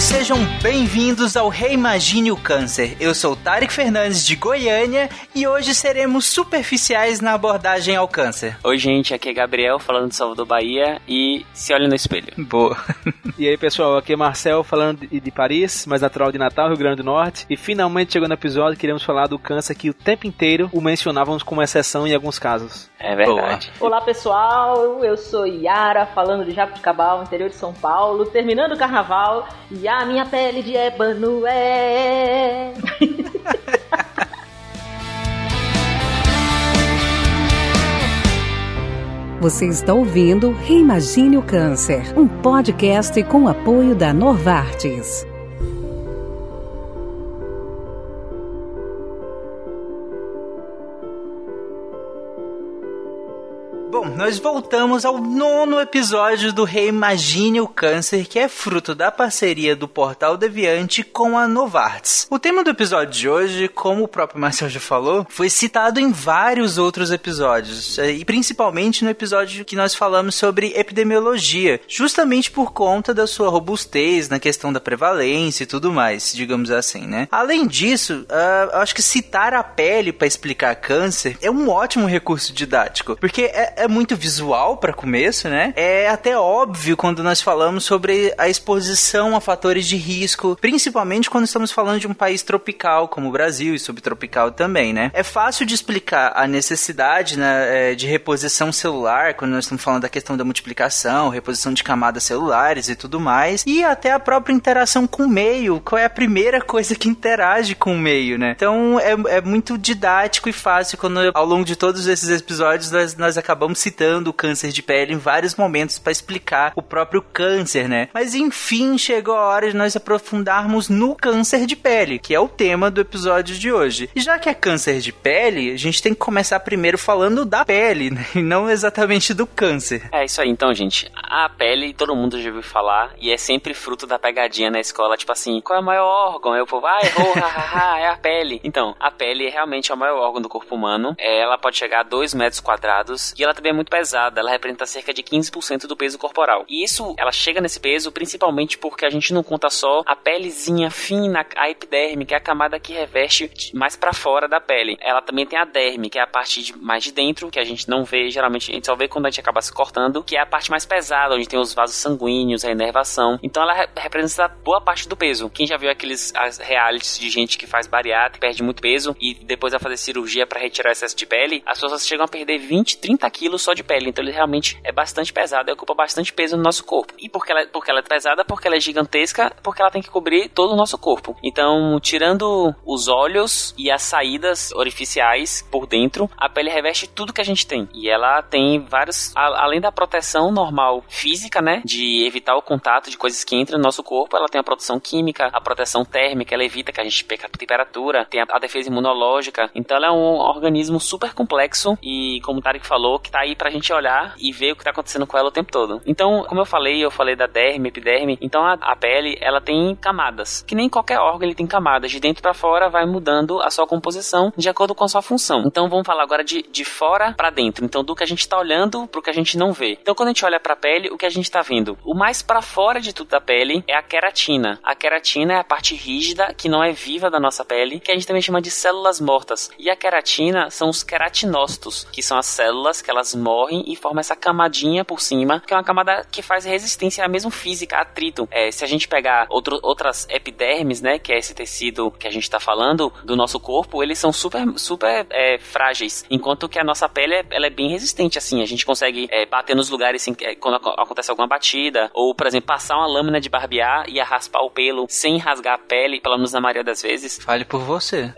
sejam bem-vindos ao Reimagine o Câncer. Eu sou Tarek Fernandes de Goiânia e hoje seremos superficiais na abordagem ao câncer. Oi, gente, aqui é Gabriel falando de Salvador Bahia e se olhe no espelho. Boa. e aí, pessoal, aqui é Marcel falando de, Paris, mais natural de Natal, Rio Grande do Norte. E finalmente chegou no episódio, queremos falar do câncer que o tempo inteiro o mencionávamos como exceção em alguns casos. É verdade. Boa. Olá, pessoal, eu sou Yara falando de Jabuticabal, interior de São Paulo, terminando o carnaval e a minha pele de ébano é. Você está ouvindo Reimagine o Câncer, um podcast com apoio da Novartis. Nós voltamos ao nono episódio do Reimagine o Câncer, que é fruto da parceria do Portal Deviante com a Novartis. O tema do episódio de hoje, como o próprio Marcel já falou, foi citado em vários outros episódios, eh, e principalmente no episódio que nós falamos sobre epidemiologia, justamente por conta da sua robustez na questão da prevalência e tudo mais, digamos assim, né? Além disso, uh, acho que citar a pele para explicar câncer é um ótimo recurso didático, porque é, é muito visual para começo, né? É até óbvio quando nós falamos sobre a exposição a fatores de risco, principalmente quando estamos falando de um país tropical como o Brasil e subtropical também, né? É fácil de explicar a necessidade né, é, de reposição celular quando nós estamos falando da questão da multiplicação, reposição de camadas celulares e tudo mais, e até a própria interação com o meio, qual é a primeira coisa que interage com o meio, né? Então é, é muito didático e fácil quando ao longo de todos esses episódios nós, nós acabamos estamos citando o câncer de pele em vários momentos para explicar o próprio câncer, né? Mas enfim, chegou a hora de nós aprofundarmos no câncer de pele, que é o tema do episódio de hoje. E já que é câncer de pele, a gente tem que começar primeiro falando da pele, né? E não exatamente do câncer. É isso aí, então, gente. A pele, todo mundo já ouviu falar, e é sempre fruto da pegadinha na escola, tipo assim, qual é o maior órgão? Aí o povo, ah, errou, hahaha, é a pele. Então, a pele é realmente o maior órgão do corpo humano. É, ela pode chegar a 2 metros quadrados, e ela também é muito pesada, ela representa cerca de 15% do peso corporal. E isso, ela chega nesse peso principalmente porque a gente não conta só a pelezinha fina, a epiderme, que é a camada que reveste mais para fora da pele. Ela também tem a derme, que é a parte de, mais de dentro, que a gente não vê, geralmente a gente só vê quando a gente acaba se cortando, que é a parte mais pesada, onde tem os vasos sanguíneos, a inervação. Então ela representa boa parte do peso. Quem já viu aqueles realities de gente que faz bariátrica, perde muito peso e depois vai fazer cirurgia para retirar excesso de pele, as pessoas chegam a perder 20, 30 quilos só de pele. Então ele realmente é bastante pesado e ocupa bastante peso no nosso corpo. E porque ela, porque ela é pesada, porque ela é gigantesca, porque ela tem que cobrir todo o nosso corpo. Então, tirando os olhos e as saídas orificiais por dentro, a pele reveste tudo que a gente tem. E ela tem vários, a, além da proteção normal física, né, de evitar o contato de coisas que entram no nosso corpo, ela tem a proteção química, a proteção térmica, ela evita que a gente perca a temperatura, tem a, a defesa imunológica. Então, ela é um organismo super complexo e, como o Tarek falou, que tá aí pra gente olhar e ver o que tá acontecendo com ela o tempo todo. Então, como eu falei, eu falei da derme, epiderme, então a, a pele, ela tem camadas. Que nem qualquer órgão ele tem camadas. De dentro para fora vai mudando a sua composição de acordo com a sua função. Então, vamos falar agora de, de fora para dentro. Então, do que a gente tá olhando pro que a gente não vê. Então, quando a gente olha pra pele, o que a gente tá vendo? O mais para fora de tudo da pele é a queratina. A queratina é a parte rígida, que não é viva da nossa pele, que a gente também chama de células mortas. E a queratina são os queratinócitos, que são as células que elas morrem e formam essa camadinha por cima, que é uma camada que faz resistência mesmo física, atrito. É, se a gente pegar outro, outras epidermes, né, que é esse tecido que a gente está falando do nosso corpo, eles são super, super é, frágeis, enquanto que a nossa pele é, ela é bem resistente, assim, a gente consegue é, bater nos lugares assim, quando acontece alguma batida, ou, por exemplo, passar uma lâmina de barbear e raspar o pelo sem rasgar a pele, pelo menos na maioria das vezes. Fale por você.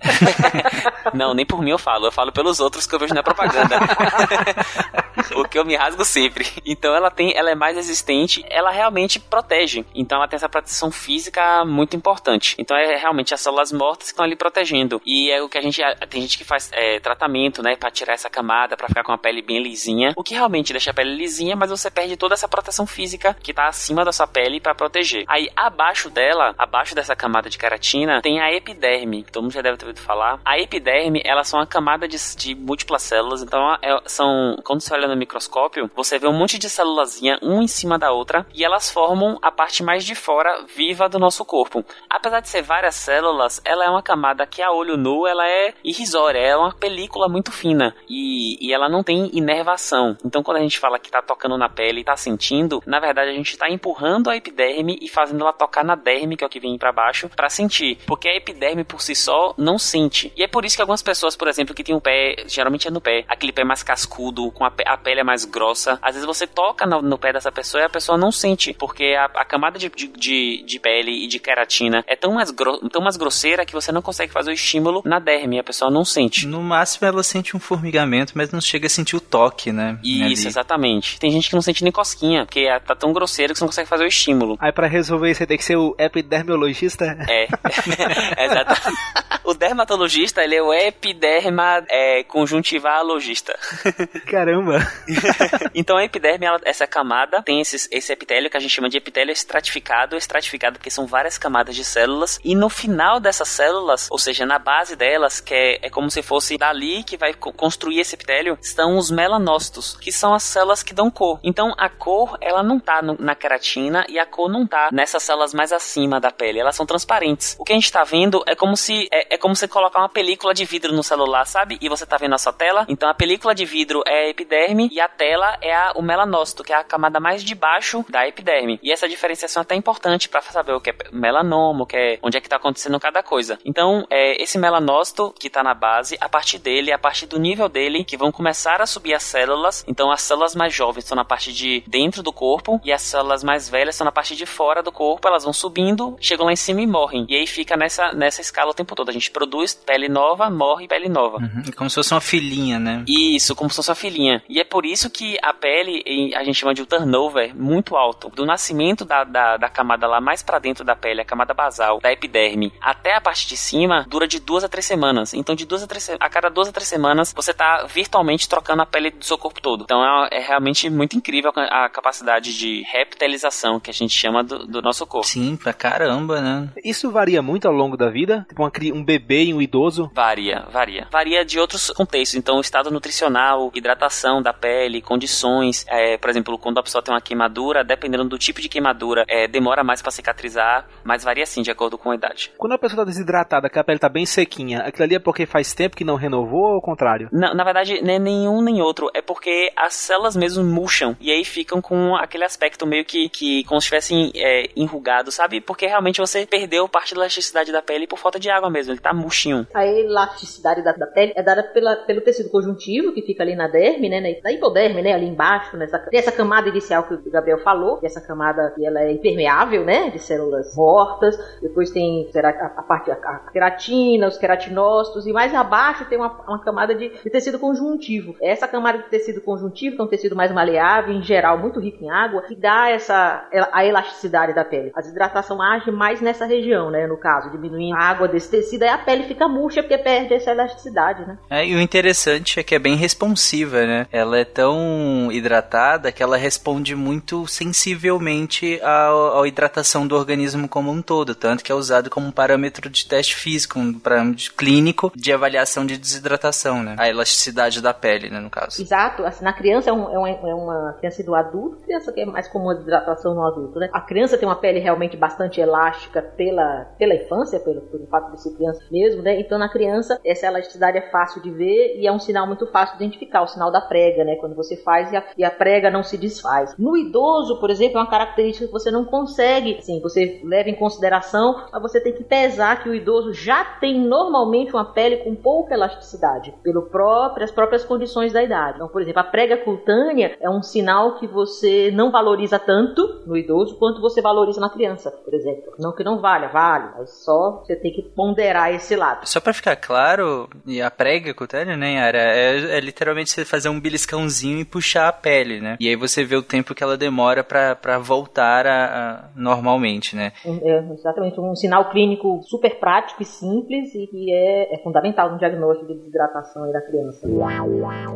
Não, nem por mim eu falo, eu falo pelos outros que eu vejo na propaganda. Porque eu me rasgo sempre. Então ela tem, ela é mais resistente, ela realmente protege. Então ela tem essa proteção física muito importante. Então é realmente as células mortas que estão ali protegendo. E é o que a gente tem gente que faz é, tratamento, né, para tirar essa camada, para ficar com a pele bem lisinha. O que realmente deixa a pele lisinha, mas você perde toda essa proteção física que tá acima da sua pele para proteger. Aí abaixo dela, abaixo dessa camada de queratina, tem a epiderme. Todo mundo já deve ter ouvido falar. A epiderme, elas são uma camada de, de múltiplas células. Então é, são quando você olha no microscópio, você vê um monte de célulazinha, um em cima da outra, e elas formam a parte mais de fora viva do nosso corpo. Apesar de ser várias células, ela é uma camada que a olho nu ela é irrisória, é uma película muito fina e, e ela não tem inervação. Então quando a gente fala que tá tocando na pele e tá sentindo, na verdade a gente tá empurrando a epiderme e fazendo ela tocar na derme, que é o que vem para baixo, para sentir, porque a epiderme por si só não sente. E é por isso que algumas pessoas, por exemplo, que tem um pé, geralmente é no pé, aquele pé mais cascudo, com a, a pele é mais grossa, às vezes você toca no, no, pé dessa pessoa e a pessoa não sente, porque a, a camada de, de, de, pele e de queratina é tão mais, tão mais grosseira que você não consegue fazer o estímulo na derme, a pessoa não sente. No máximo ela sente um formigamento, mas não chega a sentir o toque, né? Isso, Ali. exatamente. Tem gente que não sente nem cosquinha, porque tá tão grosseira que você não consegue fazer o estímulo. Aí para resolver isso, você tem que ser o epidermologista? É, exatamente. O dermatologista, ele é o epiderma é, conjuntivalogista. Caramba! então a epiderme, ela, essa camada, tem esses, esse epitélio que a gente chama de epitélio estratificado, estratificado porque são várias camadas de células, e no final dessas células, ou seja, na base delas, que é, é como se fosse dali que vai construir esse epitélio, estão os melanócitos, que são as células que dão cor. Então a cor, ela não tá no, na queratina e a cor não tá nessas células mais acima da pele, elas são transparentes. O que a gente tá vendo é como se é, é como você colocar uma película de vidro no celular, sabe? E você tá vendo a sua tela. Então a película de vidro é a epiderme e a tela é a, o melanócito, que é a camada mais de baixo da epiderme. E essa diferenciação é até importante para saber o que é melanoma, o que é, onde é que tá acontecendo cada coisa. Então, é, esse melanócito que tá na base, a partir dele, a partir do nível dele, que vão começar a subir as células. Então, as células mais jovens estão na parte de dentro do corpo e as células mais velhas estão na parte de fora do corpo. Elas vão subindo, chegam lá em cima e morrem. E aí fica nessa, nessa escala o tempo todo. A gente produz pele nova, morre pele nova. Uhum. É como se fosse uma filhinha, né? Isso, como se fosse uma filhinha. E é por isso que a pele, a gente chama de turnover, muito alto. Do nascimento da, da, da camada lá mais para dentro da pele, a camada basal, da epiderme, até a parte de cima, dura de duas a três semanas. Então, de duas a três a cada duas a três semanas, você tá virtualmente trocando a pele do seu corpo todo. Então, é, é realmente muito incrível a, a, capacidade de reptilização que a gente chama do, do nosso corpo. Sim, pra caramba, né? Isso varia muito ao longo da vida? Tipo, uma, um bebê e um idoso? Varia, varia. Varia de outros contextos. Então, o estado nutricional, hidratação da pele, condições. É, por exemplo, quando a pessoa tem uma queimadura, dependendo do tipo de queimadura, é, demora mais para cicatrizar, mas varia sim de acordo com a idade. Quando a pessoa tá desidratada, que a pele tá bem sequinha, aquilo ali é porque faz tempo que não renovou ou ao contrário? Na, na verdade, nem nenhum nem outro. É porque as células mesmo murcham e aí ficam com aquele aspecto meio que, que como se estivessem é, enrugado, sabe? Porque realmente você perdeu parte da elasticidade da pele por falta de água mesmo. Tá murchinho. A elasticidade da, da pele é dada pela, pelo tecido conjuntivo que fica ali na derme, né? Na hipoderme, né? Ali embaixo, nessa, tem essa camada inicial que o Gabriel falou, essa camada que ela é impermeável, né? De células mortas. Depois tem a, a parte a, queratina, os queratinócitos e mais abaixo tem uma, uma camada de, de, tecido conjuntivo. Essa camada de tecido conjuntivo, que é um tecido mais maleável, em geral muito rico em água, que dá essa a elasticidade da pele. A desidratação age mais nessa região, né? No caso, diminuindo a água desse tecido, aí a pele fica murcha porque perde essa elasticidade, né? É, e o interessante é que é bem responsiva, né? Ela é tão hidratada que ela responde muito sensivelmente à, hidratação do organismo como um todo, tanto que é usado como um parâmetro de teste físico, um parâmetro clínico de avaliação de desidratação, né? A elasticidade da pele, né, no caso. Exato. Assim, na criança é, um, é, uma, é uma criança do adulto, criança que é mais comum a desidratação no adulto, né? A criança tem uma pele realmente bastante elástica pela, pela infância, pelo, pelo fato de ser criança mesmo, né? Então na criança essa elasticidade é fácil de ver e é um sinal muito fácil de identificar, o sinal da prega, né? Quando você faz e a, e a prega não se desfaz. No idoso, por exemplo, é uma característica que você não consegue, assim, você leva em consideração, mas você tem que pesar que o idoso já tem normalmente uma pele com pouca elasticidade, pelo próprio, as próprias condições da idade. Então, por exemplo, a prega cutânea é um sinal que você não valoriza tanto no idoso quanto você valoriza na criança, por exemplo. Não que não valha, vale, mas só você tem que ponderar esse lado. Só para ficar claro, e a prega cutânea, né, Yara, é, é, literalmente você fazer um beliscãozinho e puxar a pele, né? E aí você vê o tempo que ela demora para voltar a, a, normalmente, né? É, exatamente, um sinal clínico super prático e simples e que é, é fundamental no diagnóstico de desidratação da criança.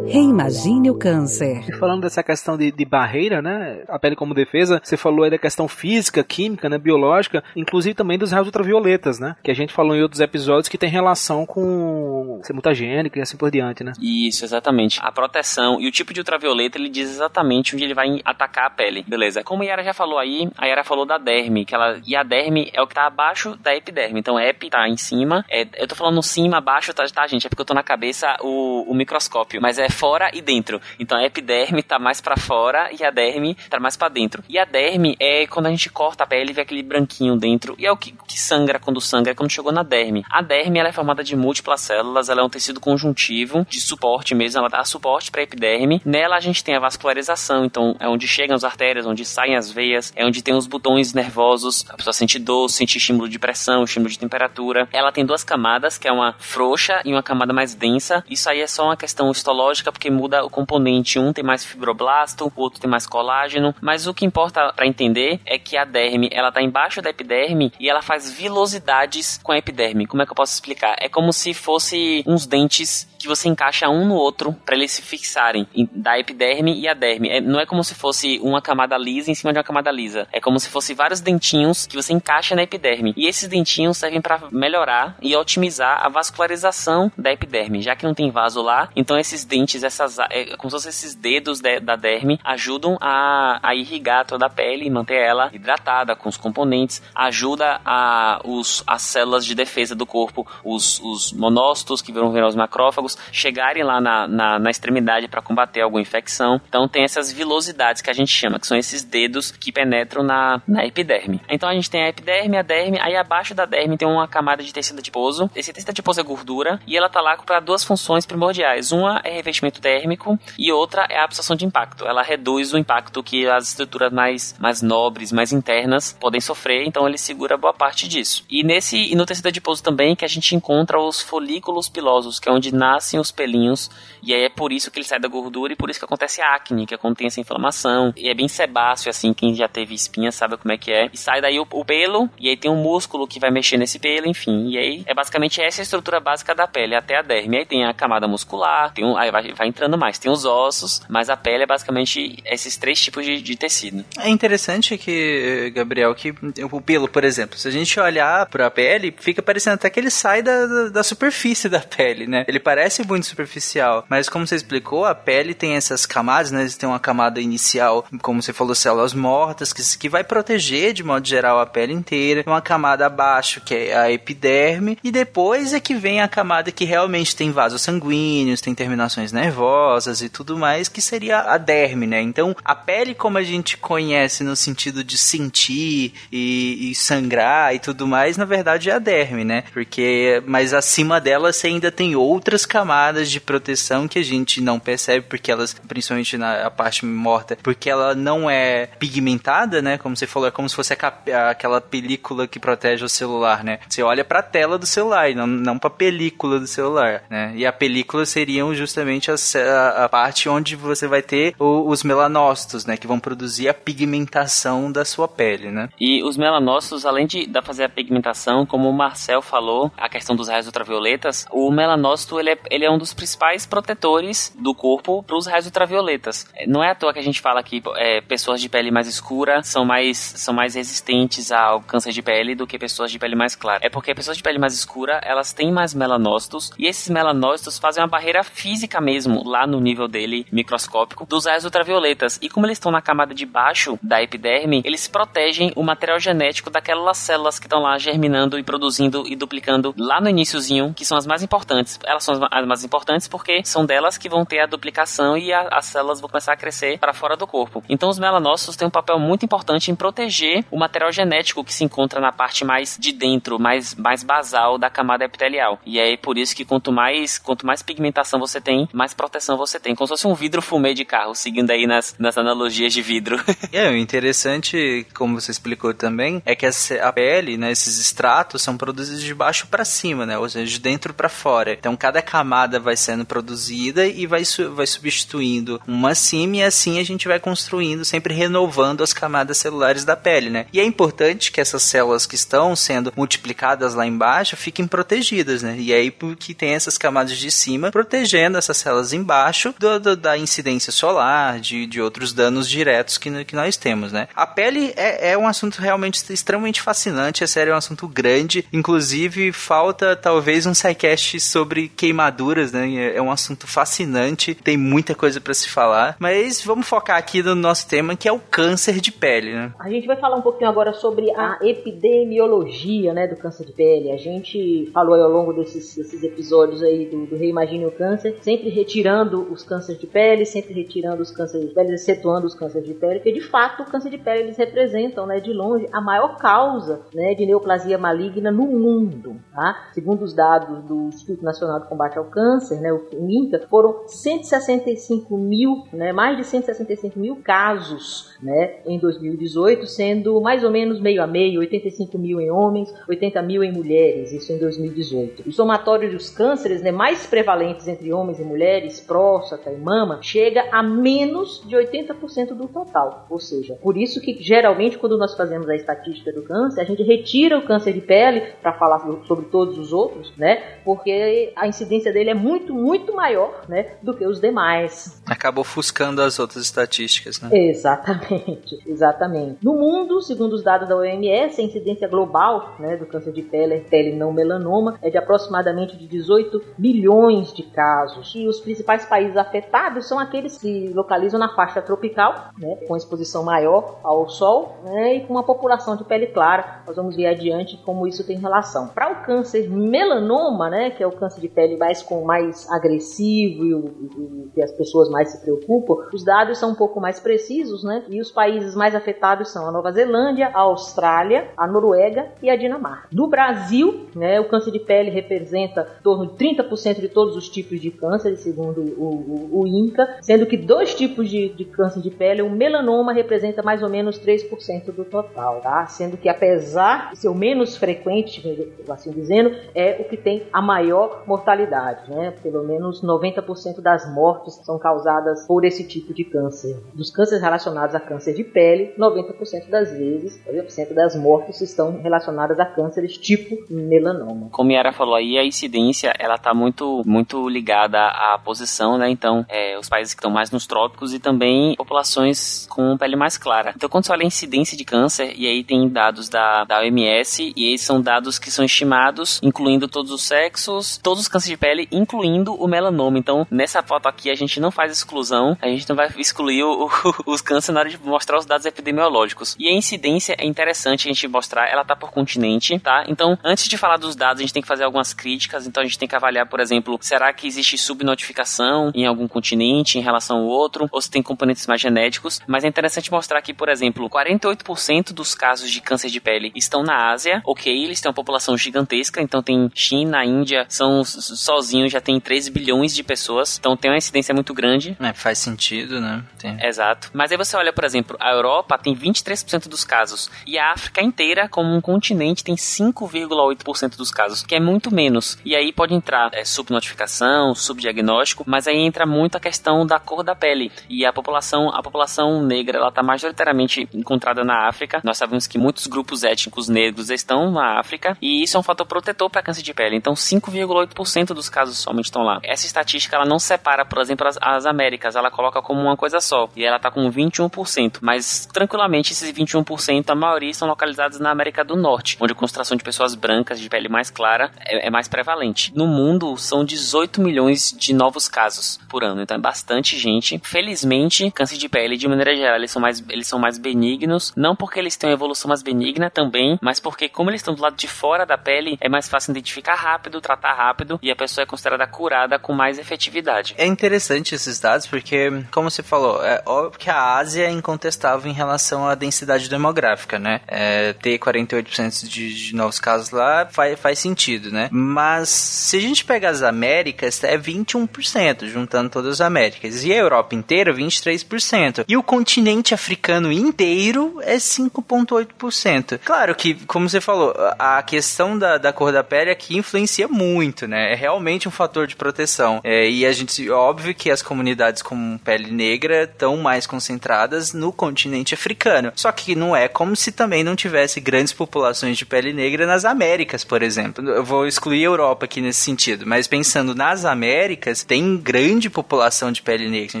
Reimagine o câncer. E falando dessa questão de, de barreira, né? A pele como defesa, você falou aí da questão física, química, né, biológica, inclusive também dos raios ultravioletas, né? Que a gente falou em outros episódios que tem relação com ser mutagênico e assim por diante, né? Isso, exatamente. A proteção e o tipo de ultravioleta, ele diz exatamente onde ele vai atacar a pele. Beleza. Como a Yara já falou aí, a Yara falou da derme, que ela e a derme é o que tá abaixo da epiderme. Então, ep tá em cima. É, eu tô falando cima, abaixo, tá, tá, gente? É porque eu tô na cabeça o, o microscópio, mas é fora e dentro. Então, a epiderme tá mais para fora e a derme tá mais para dentro. E a derme é quando a gente corta a pele e vê aquele branquinho dentro. E é o que, que sangra quando sangra, é quando chegou na derme. A derme ela é formada de múltiplas células, ela é um tecido conjuntivo de suporte mesmo, ela dá suporte para a epiderme. Nela a gente tem a vascularização, então é onde chegam as artérias, onde saem as veias, é onde tem os botões nervosos, a pessoa sente dor, sente estímulo de pressão, estímulo de temperatura. Ela tem duas camadas, que é uma frouxa e uma camada mais densa. Isso aí é só uma questão histológica, porque muda o componente. Um tem mais fibroblasto, o outro tem mais colágeno, mas o que importa para entender é que a derme, ela tá embaixo da epiderme e ela faz vilosidades com a epiderme. Como é que eu posso explicar? É como se fosse uns dentes que você encaixa um no outro para eles se fixarem da epiderme e a derme. É, não é como se fosse uma camada lisa em cima de uma camada lisa. É como se fosse vários dentinhos que você encaixa na epiderme. E esses dentinhos servem para melhorar e otimizar a vascularização da epiderme, já que não tem vaso lá. Então esses dentes, essas, é, como se fossem esses dedos de, da derme, ajudam a, a irrigar toda a pele e manter ela hidratada com os componentes. Ajuda a, os, as células de defesa do corpo, os, os monócitos que virar os macrófagos chegarem lá na, na, na extremidade para combater alguma infecção. Então tem essas vilosidades que a gente chama, que são esses dedos que penetram na, na epiderme. Então a gente tem a epiderme, a derme, aí abaixo da derme tem uma camada de tecido adiposo. Esse tecido adiposo é gordura e ela tá lá para duas funções primordiais. Uma é revestimento térmico e outra é a absorção de impacto. Ela reduz o impacto que as estruturas mais, mais nobres, mais internas podem sofrer, então ele segura boa parte disso. E nesse e no tecido adiposo também que a gente encontra os folículos pilosos, que é onde nasce nascem os pelinhos, e aí é por isso que ele sai da gordura e por isso que acontece a acne, que tem essa inflamação. E é bem sebáceo, assim, quem já teve espinha sabe como é que é. E sai daí o, o pelo, e aí tem um músculo que vai mexer nesse pelo, enfim. E aí é basicamente essa estrutura básica da pele, até a derme. Aí tem a camada muscular, tem um, aí vai, vai entrando mais, tem os ossos, mas a pele é basicamente esses três tipos de, de tecido. É interessante que, Gabriel, que o pelo, por exemplo, se a gente olhar pra pele, fica parecendo até que ele sai da, da superfície da pele, né? Ele parece parece muito superficial, mas como você explicou, a pele tem essas camadas, né? Tem uma camada inicial, como você falou, células mortas, que, que vai proteger de modo geral a pele inteira. Uma camada abaixo, que é a epiderme, e depois é que vem a camada que realmente tem vasos sanguíneos, tem terminações nervosas e tudo mais, que seria a derme, né? Então, a pele como a gente conhece no sentido de sentir e, e sangrar e tudo mais, na verdade é a derme, né? Porque, mas acima dela você ainda tem outras camadas camadas de proteção que a gente não percebe porque elas, principalmente na parte morta, porque ela não é pigmentada, né? Como você falou, é como se fosse a, aquela película que protege o celular, né? Você olha para a tela do celular, não, não para a película do celular, né? E a película seriam justamente a, a, a parte onde você vai ter o, os melanócitos, né? Que vão produzir a pigmentação da sua pele, né? E os melanócitos, além de da fazer a pigmentação, como o Marcel falou, a questão dos raios ultravioletas, o melanócito ele é ele é um dos principais protetores do corpo para os raios ultravioletas. Não é à toa que a gente fala que é, pessoas de pele mais escura são mais, são mais resistentes ao câncer de pele do que pessoas de pele mais clara. É porque pessoas de pele mais escura, elas têm mais melanócitos e esses melanócitos fazem uma barreira física mesmo, lá no nível dele microscópico, dos raios ultravioletas. E como eles estão na camada de baixo da epiderme, eles protegem o material genético daquelas células que estão lá germinando e produzindo e duplicando lá no iníciozinho, que são as mais importantes. Elas são as mais importantes porque são delas que vão ter a duplicação e a, as células vão começar a crescer para fora do corpo. Então os melanócitos têm um papel muito importante em proteger o material genético que se encontra na parte mais de dentro, mais, mais basal da camada epitelial. E é por isso que quanto mais, quanto mais pigmentação você tem, mais proteção você tem. Como se fosse um vidro fumê de carro, seguindo aí nas, nas analogias de vidro. é, o interessante, como você explicou também, é que a pele, né, esses estratos são produzidos de baixo para cima, né, ou seja, de dentro para fora. Então cada camada camada vai sendo produzida e vai, vai substituindo uma acima e assim a gente vai construindo, sempre renovando as camadas celulares da pele, né? E é importante que essas células que estão sendo multiplicadas lá embaixo fiquem protegidas, né? E aí porque tem essas camadas de cima protegendo essas células embaixo do, do, da incidência solar, de, de outros danos diretos que, que nós temos né? A pele é, é um assunto realmente extremamente fascinante, a série é um assunto grande, inclusive falta talvez um sidecast sobre queimaduras, né? É, é um assunto fascinante, tem muita coisa para se falar, mas vamos focar aqui no nosso tema que é o câncer de pele, né? A gente vai falar um pouquinho agora sobre a epidemiologia, né, do câncer de pele. A gente falou ao longo desses, desses episódios aí do, do Reimagine o Câncer, sempre retirando os cânceres de pele, sempre retirando os cânceres de pele, excetuando os cânceres de pele, porque de fato o câncer de pele eles representam, né, de longe, a maior causa, né, de neoplasia maligna no mundo, tá? Segundo os dados do Instituto Nacional de Combate ao Câncer, né, o INCA, foram 165 mil, né, mais de 165 mil casos, né, em 2018, sendo mais ou menos meio a meio, 85 mil em homens, 80 mil em mulheres, isso em 2018. O somatório dos cânceres né, mais prevalentes entre homens e mulheres, próstata e mama, chega a menos de 80% do total. Ou seja, por isso que geralmente quando nós fazemos a estatística do câncer, a gente retira o câncer de pele para falar sobre todos os outros, né? Porque a incidência dele é muito, muito maior, né, do que os demais. Acaba ofuscando as outras estatísticas, né? Exatamente, exatamente. No mundo, segundo os dados da OMS, a incidência global, né, do câncer de pele, pele não melanoma, é de aproximadamente de 18 milhões de casos. E os principais países afetados são aqueles que localizam na faixa tropical, né, com exposição maior ao sol né, e com uma população de pele clara. Nós vamos ver adiante como isso tem relação. Para o câncer melanoma, né, que é o câncer de pele mais com mais agressivo e o que as pessoas mais se preocupam, os dados são um pouco mais precisos, né? E os países mais afetados são a Nova Zelândia, a Austrália, a Noruega e a Dinamarca. No Brasil, né, o câncer de pele representa em torno de 30% de todos os tipos de câncer, segundo o, o, o INCA, sendo que dois tipos de, de, câncer de pele, o melanoma representa mais ou menos 3% do total, tá? Sendo que apesar de ser o menos frequente, assim dizendo, é o que tem a maior mortalidade, né? Pelo menos 90% das mortes são causadas por esse tipo de câncer. Dos cânceres relacionados a câncer de pele, 90% das vezes, 90% das mortes estão relacionadas a cânceres tipo melanoma. Como a Yara falou aí, a incidência ela está muito, muito ligada à posição, né? Então, é, os países que estão mais nos trópicos e também populações com pele mais clara. Então, quando você olha a incidência de câncer, e aí tem dados da, da OMS, e esses são dados que são estimados, incluindo todos os sexos, todos os cânceres de pele, incluindo o melanoma. Então, nessa foto aqui, a gente não faz exclusão, a gente não vai excluir o, o, os cânceres na hora de mostrar os dados epidemiológicos. E a incidência é interessante a gente mostrar, ela tá por continente, tá? Então, antes de falar dos dados, a gente tem que fazer algumas críticas, então a gente tem que avaliar, por exemplo, será que existe subnotificação em algum continente em relação ao outro, ou se tem componentes mais genéticos, mas é interessante mostrar que, por exemplo, 48% dos casos de câncer de pele estão na Ásia, ok, eles têm uma população gigantesca, então tem China, Índia, são sozinhos, já tem 13 bilhões de pessoas, então tem uma incidência muito grande. É, faz sentido, né? Tem. Exato. Mas aí você olha, por exemplo, a Europa tem 23% dos casos, e a África inteira, como um continente, tem 5,8% dos casos, que é muito menos. E aí pode entrar é, subnotificação, subdiagnóstico, mas aí entra muito a questão da cor da pele. E a população, a população negra, ela está majoritariamente encontrada na África. Nós sabemos que muitos grupos étnicos negros estão na África, e isso é um fator protetor para câncer de pele. Então, 5,8% dos casos somente estão lá. Essa estatística ela não separa, por exemplo, as, as Américas, ela coloca como uma coisa só, e ela está com 21%. Mas tranquilamente esses 21%, a maioria estão localizados na América do Norte, onde a concentração de pessoas brancas de pele mais clara é, é mais prevalente. No mundo são 18 milhões de novos casos por ano, então é bastante gente. Felizmente, câncer de pele de maneira geral eles são mais eles são mais benignos, não porque eles têm uma evolução mais benigna também, mas porque como eles estão do lado de fora da pele, é mais fácil identificar rápido, tratar rápido e a pessoa é considerada curada com mais efetividade. É interessante esses dados porque, como você falou, é óbvio que a Ásia é incontestável em relação à densidade demográfica, né? É, ter 48% de, de novos casos lá faz, faz sentido, né? Mas se a gente pegar as Américas, é 21%, juntando todas as Américas. E a Europa inteira, 23%. E o continente africano inteiro é 5,8%. Claro que, como você falou, a questão da, da cor da pele aqui influencia muito, né? É realmente um fator de proteção. É, e a gente, óbvio que as comunidades com pele negra estão mais concentradas no continente africano. Só que não é como se também não tivesse grandes populações de pele negra nas Américas, por exemplo. Eu vou excluir a Europa aqui nesse sentido, mas pensando nas Américas, tem grande população de pele negra. Se a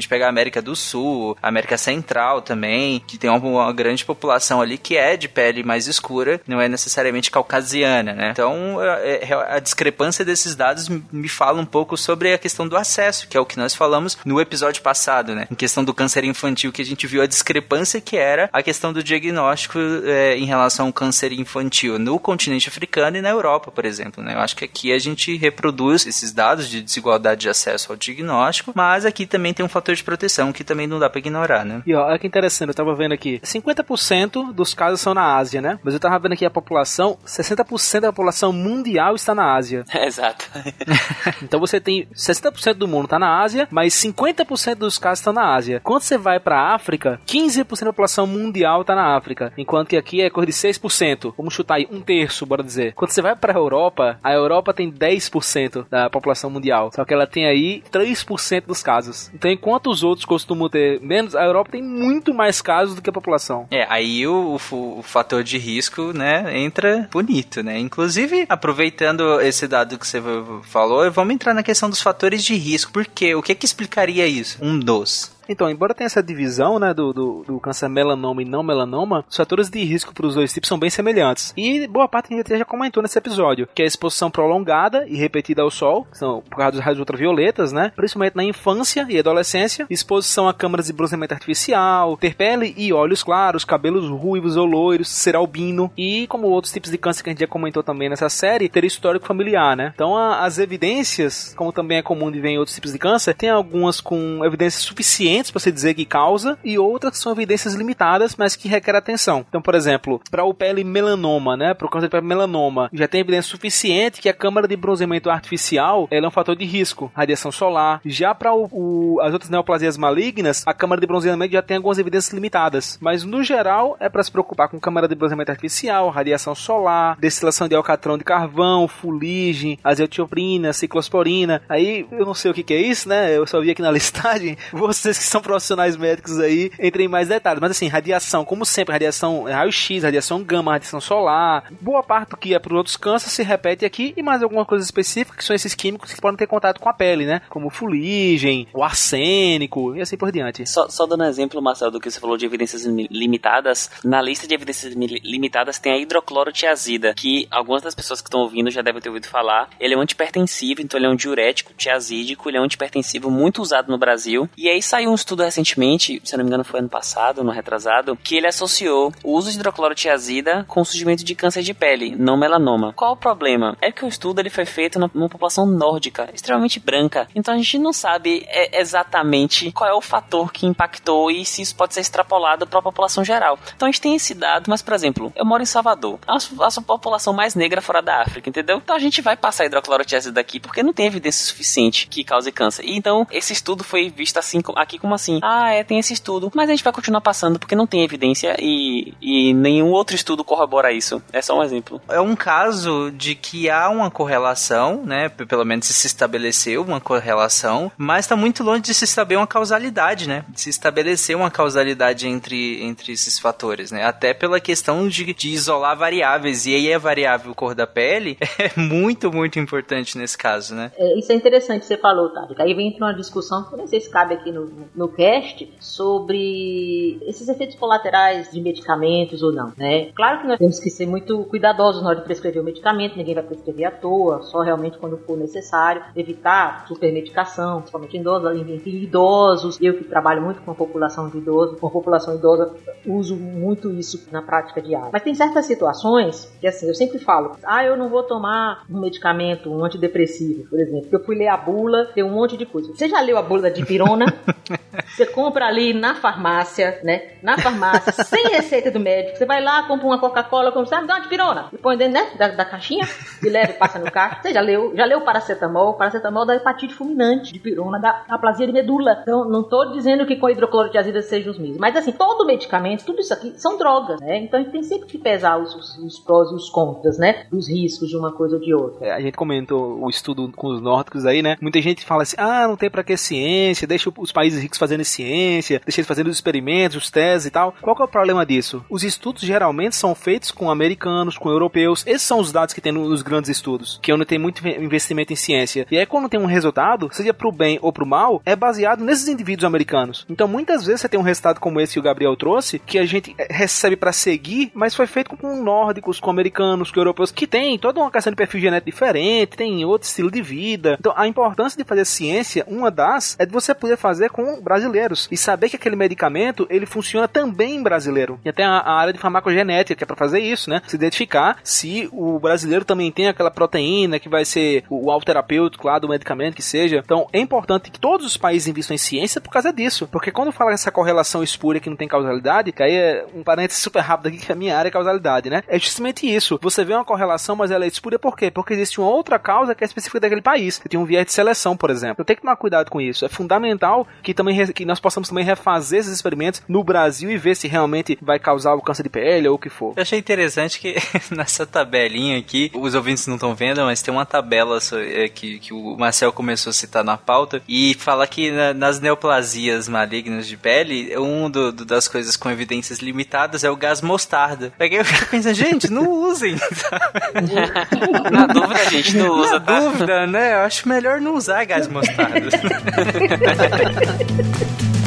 gente pegar a América do Sul, a América Central também, que tem uma, uma, grande população ali que é de pele mais escura, não é necessariamente caucasiana, né? Então, é, é, a discrepância desses dados me fala um pouco sobre a questão do acesso, que é o que nós falamos no episódio passado, né? Em questão do câncer infantil, que a gente viu a discrepância que era a questão do diagnóstico é, em relação ao câncer infantil no continente africano e na Europa, por exemplo, né? Eu acho que aqui a gente reproduz esses dados de desigualdade de acesso ao diagnóstico, mas aqui também tem um fator de proteção que também não dá para ignorar, né? E ó, olha que interessante, eu tava vendo aqui, 50% dos casos são na Ásia, né? Mas eu tava vendo aqui a população, 60% da população mundial está na Ásia. É, exato. então você tem 60% do mundo tá na Ásia, mas 50% dos casos estão na Ásia. Quando você vai para África, 15% da população mundial tá na África, enquanto que aqui é coisa de 6%. Vamos chutar aí um terço, bora dizer. Quando você vai para a Europa, a Europa tem 10% da população mundial, só que ela tem aí 3% dos casos. Então, enquanto os outros costumam ter menos, a Europa tem muito mais casos do que a população. É, aí o, o, o fator de risco, né, entra bonito, né? Inclusive, aproveitando esse dado que você falou, vamos entrar na questão dos fatores de risco. Por quê? O que que explicaria isso? Um dos. Então, embora tenha essa divisão, né, do, do, do câncer melanoma e não melanoma, os fatores de risco para os dois tipos são bem semelhantes. E boa parte a gente já comentou nesse episódio, que é a exposição prolongada e repetida ao sol, que são por causa dos raios ultravioletas, né, principalmente na infância e adolescência, exposição a câmaras de bronzeamento artificial, ter pele e olhos claros, cabelos ruivos ou loiros, ser albino e, como outros tipos de câncer que a gente já comentou também nessa série, ter histórico familiar, né. Então, a, as evidências, como também é comum de ver em outros tipos de câncer, tem algumas com evidências suficientes suficientes para se dizer que causa e outras que são evidências limitadas, mas que requerem atenção. Então, por exemplo, para o pele melanoma, né, para o câncer de pele melanoma, já tem evidência suficiente que a câmara de bronzeamento artificial é um fator de risco, radiação solar. Já para as outras neoplasias malignas, a câmara de bronzeamento já tem algumas evidências limitadas, mas no geral é para se preocupar com câmara de bronzeamento artificial, radiação solar, destilação de alcatrão de carvão, fuligem, azeotrioprina, ciclosporina. Aí eu não sei o que, que é isso, né? Eu só vi aqui na listagem. Vocês que são profissionais médicos aí, entrem em mais detalhes. Mas assim, radiação, como sempre, radiação raio-x, radiação gama, radiação solar, boa parte do que é para os outros cânceres se repete aqui e mais algumas coisas específicas que são esses químicos que podem ter contato com a pele, né? Como fuligem, o arsênico e assim por diante. Só, só dando um exemplo, Marcelo, do que você falou de evidências limitadas, na lista de evidências limitadas tem a hidroclorotiazida, que algumas das pessoas que estão ouvindo já devem ter ouvido falar. Ele é um antipertensivo, então ele é um diurético tiazídico, ele é um antipertensivo muito usado no Brasil. E aí saiu um estudo recentemente, se não me engano foi ano passado, no retrasado, que ele associou o uso de hidroclorotiazida com o surgimento de câncer de pele, não melanoma. Qual o problema? É que o estudo ele foi feito numa população nórdica, extremamente branca. Então a gente não sabe é, exatamente qual é o fator que impactou e se isso pode ser extrapolado para a população geral. Então a gente tem esse dado, mas por exemplo, eu moro em Salvador, a, a população mais negra fora da África, entendeu? Então a gente vai passar hidroclorotiazida daqui porque não tem evidência suficiente que cause câncer. E então esse estudo foi visto assim aqui como assim, ah, é, tem esse estudo, mas a gente vai continuar passando porque não tem evidência e, e nenhum outro estudo corrobora isso. É só um exemplo. É um caso de que há uma correlação, né? Pelo menos se estabeleceu uma correlação, mas está muito longe de se estabelecer uma causalidade, né? De se estabelecer uma causalidade entre, entre esses fatores, né? Até pela questão de, de isolar variáveis. E aí a variável cor da pele é muito, muito importante nesse caso, né? É, isso é interessante que você falou, Tati. Aí vem uma discussão que não sei se cabe aqui no, no cast sobre esses efeitos colaterais de medicamentos ou não, né? Claro que nós temos que ser muito cuidadosos na hora de prescrever o medicamento, ninguém vai prescrever à toa, só realmente quando for necessário, evitar supermedicação, principalmente em idosos, em idosos. Eu que trabalho muito com a população de idosos, com a população idosa, uso muito isso na prática diária. Mas tem certas situações que assim, eu sempre falo, ah, eu não vou tomar um medicamento, um antidepressivo, por exemplo. Eu fui ler a bula, tem um monte de coisa. Você já leu a bula da dipirona? Você compra ali na farmácia, né? Na farmácia, sem receita do médico. Você vai lá, compra uma Coca-Cola, compra, sabe, dá uma pirona. E põe dentro, né? Da, da caixinha e leva e passa no carro. Você já leu, já leu paracetamol? Paracetamol da hepatite fulminante, de pirona, da aplasia de medula. Então, não tô dizendo que com hidroclorotiazida seja os mesmos. Mas assim, todo medicamento, tudo isso aqui são drogas, né? Então a gente tem sempre que pesar os, os, os prós e os contras, né? Os riscos de uma coisa ou de outra. É, a gente comentou o estudo com os nórdicos aí, né? Muita gente fala assim, ah, não tem pra que ciência, deixa os países fazendo ciência, deixa eles fazendo os experimentos, os testes e tal. Qual que é o problema disso? Os estudos geralmente são feitos com americanos, com europeus. Esses são os dados que tem nos grandes estudos, que é onde tem muito investimento em ciência. E aí quando tem um resultado, seja pro bem ou pro mal, é baseado nesses indivíduos americanos. Então muitas vezes você tem um resultado como esse que o Gabriel trouxe, que a gente eh, recebe para seguir, mas foi feito com nórdicos, com americanos, com europeus, que tem toda uma questão de perfil genético diferente, tem outro estilo de vida. Então a importância de fazer ciência, uma das, é de você poder fazer com brasileiros e saber que aquele medicamento ele funciona também em brasileiro. E até a, a área de farmacogenética que é para fazer isso, né? Se identificar se o brasileiro também tem aquela proteína que vai ser o, o terapêutico lá do medicamento que seja. Então é importante que todos os países invistam em ciência por causa disso. Porque quando fala essa correlação espúria que não tem causalidade, que aí é um parênteses super rápido aqui que a minha área é causalidade, né? É justamente isso. Você vê uma correlação, mas ela é espúria por quê? Porque existe uma outra causa que é específica daquele país, que tem um viés de seleção, por exemplo. Eu tenho que tomar cuidado com isso. É fundamental que também que nós possamos também refazer esses experimentos no Brasil e ver se realmente vai causar o câncer de pele ou o que for. Eu achei interessante que nessa tabelinha aqui, os ouvintes não estão vendo, mas tem uma tabela é, que, que o Marcel começou a citar na pauta e fala que na, nas neoplasias malignas de pele, um do, do, das coisas com evidências limitadas é o gás mostarda. Peguei e fiquei pensando, gente, não usem. na dúvida, gente, não usa, na tá? dúvida, né? Eu acho melhor não usar gás mostarda. Thank you.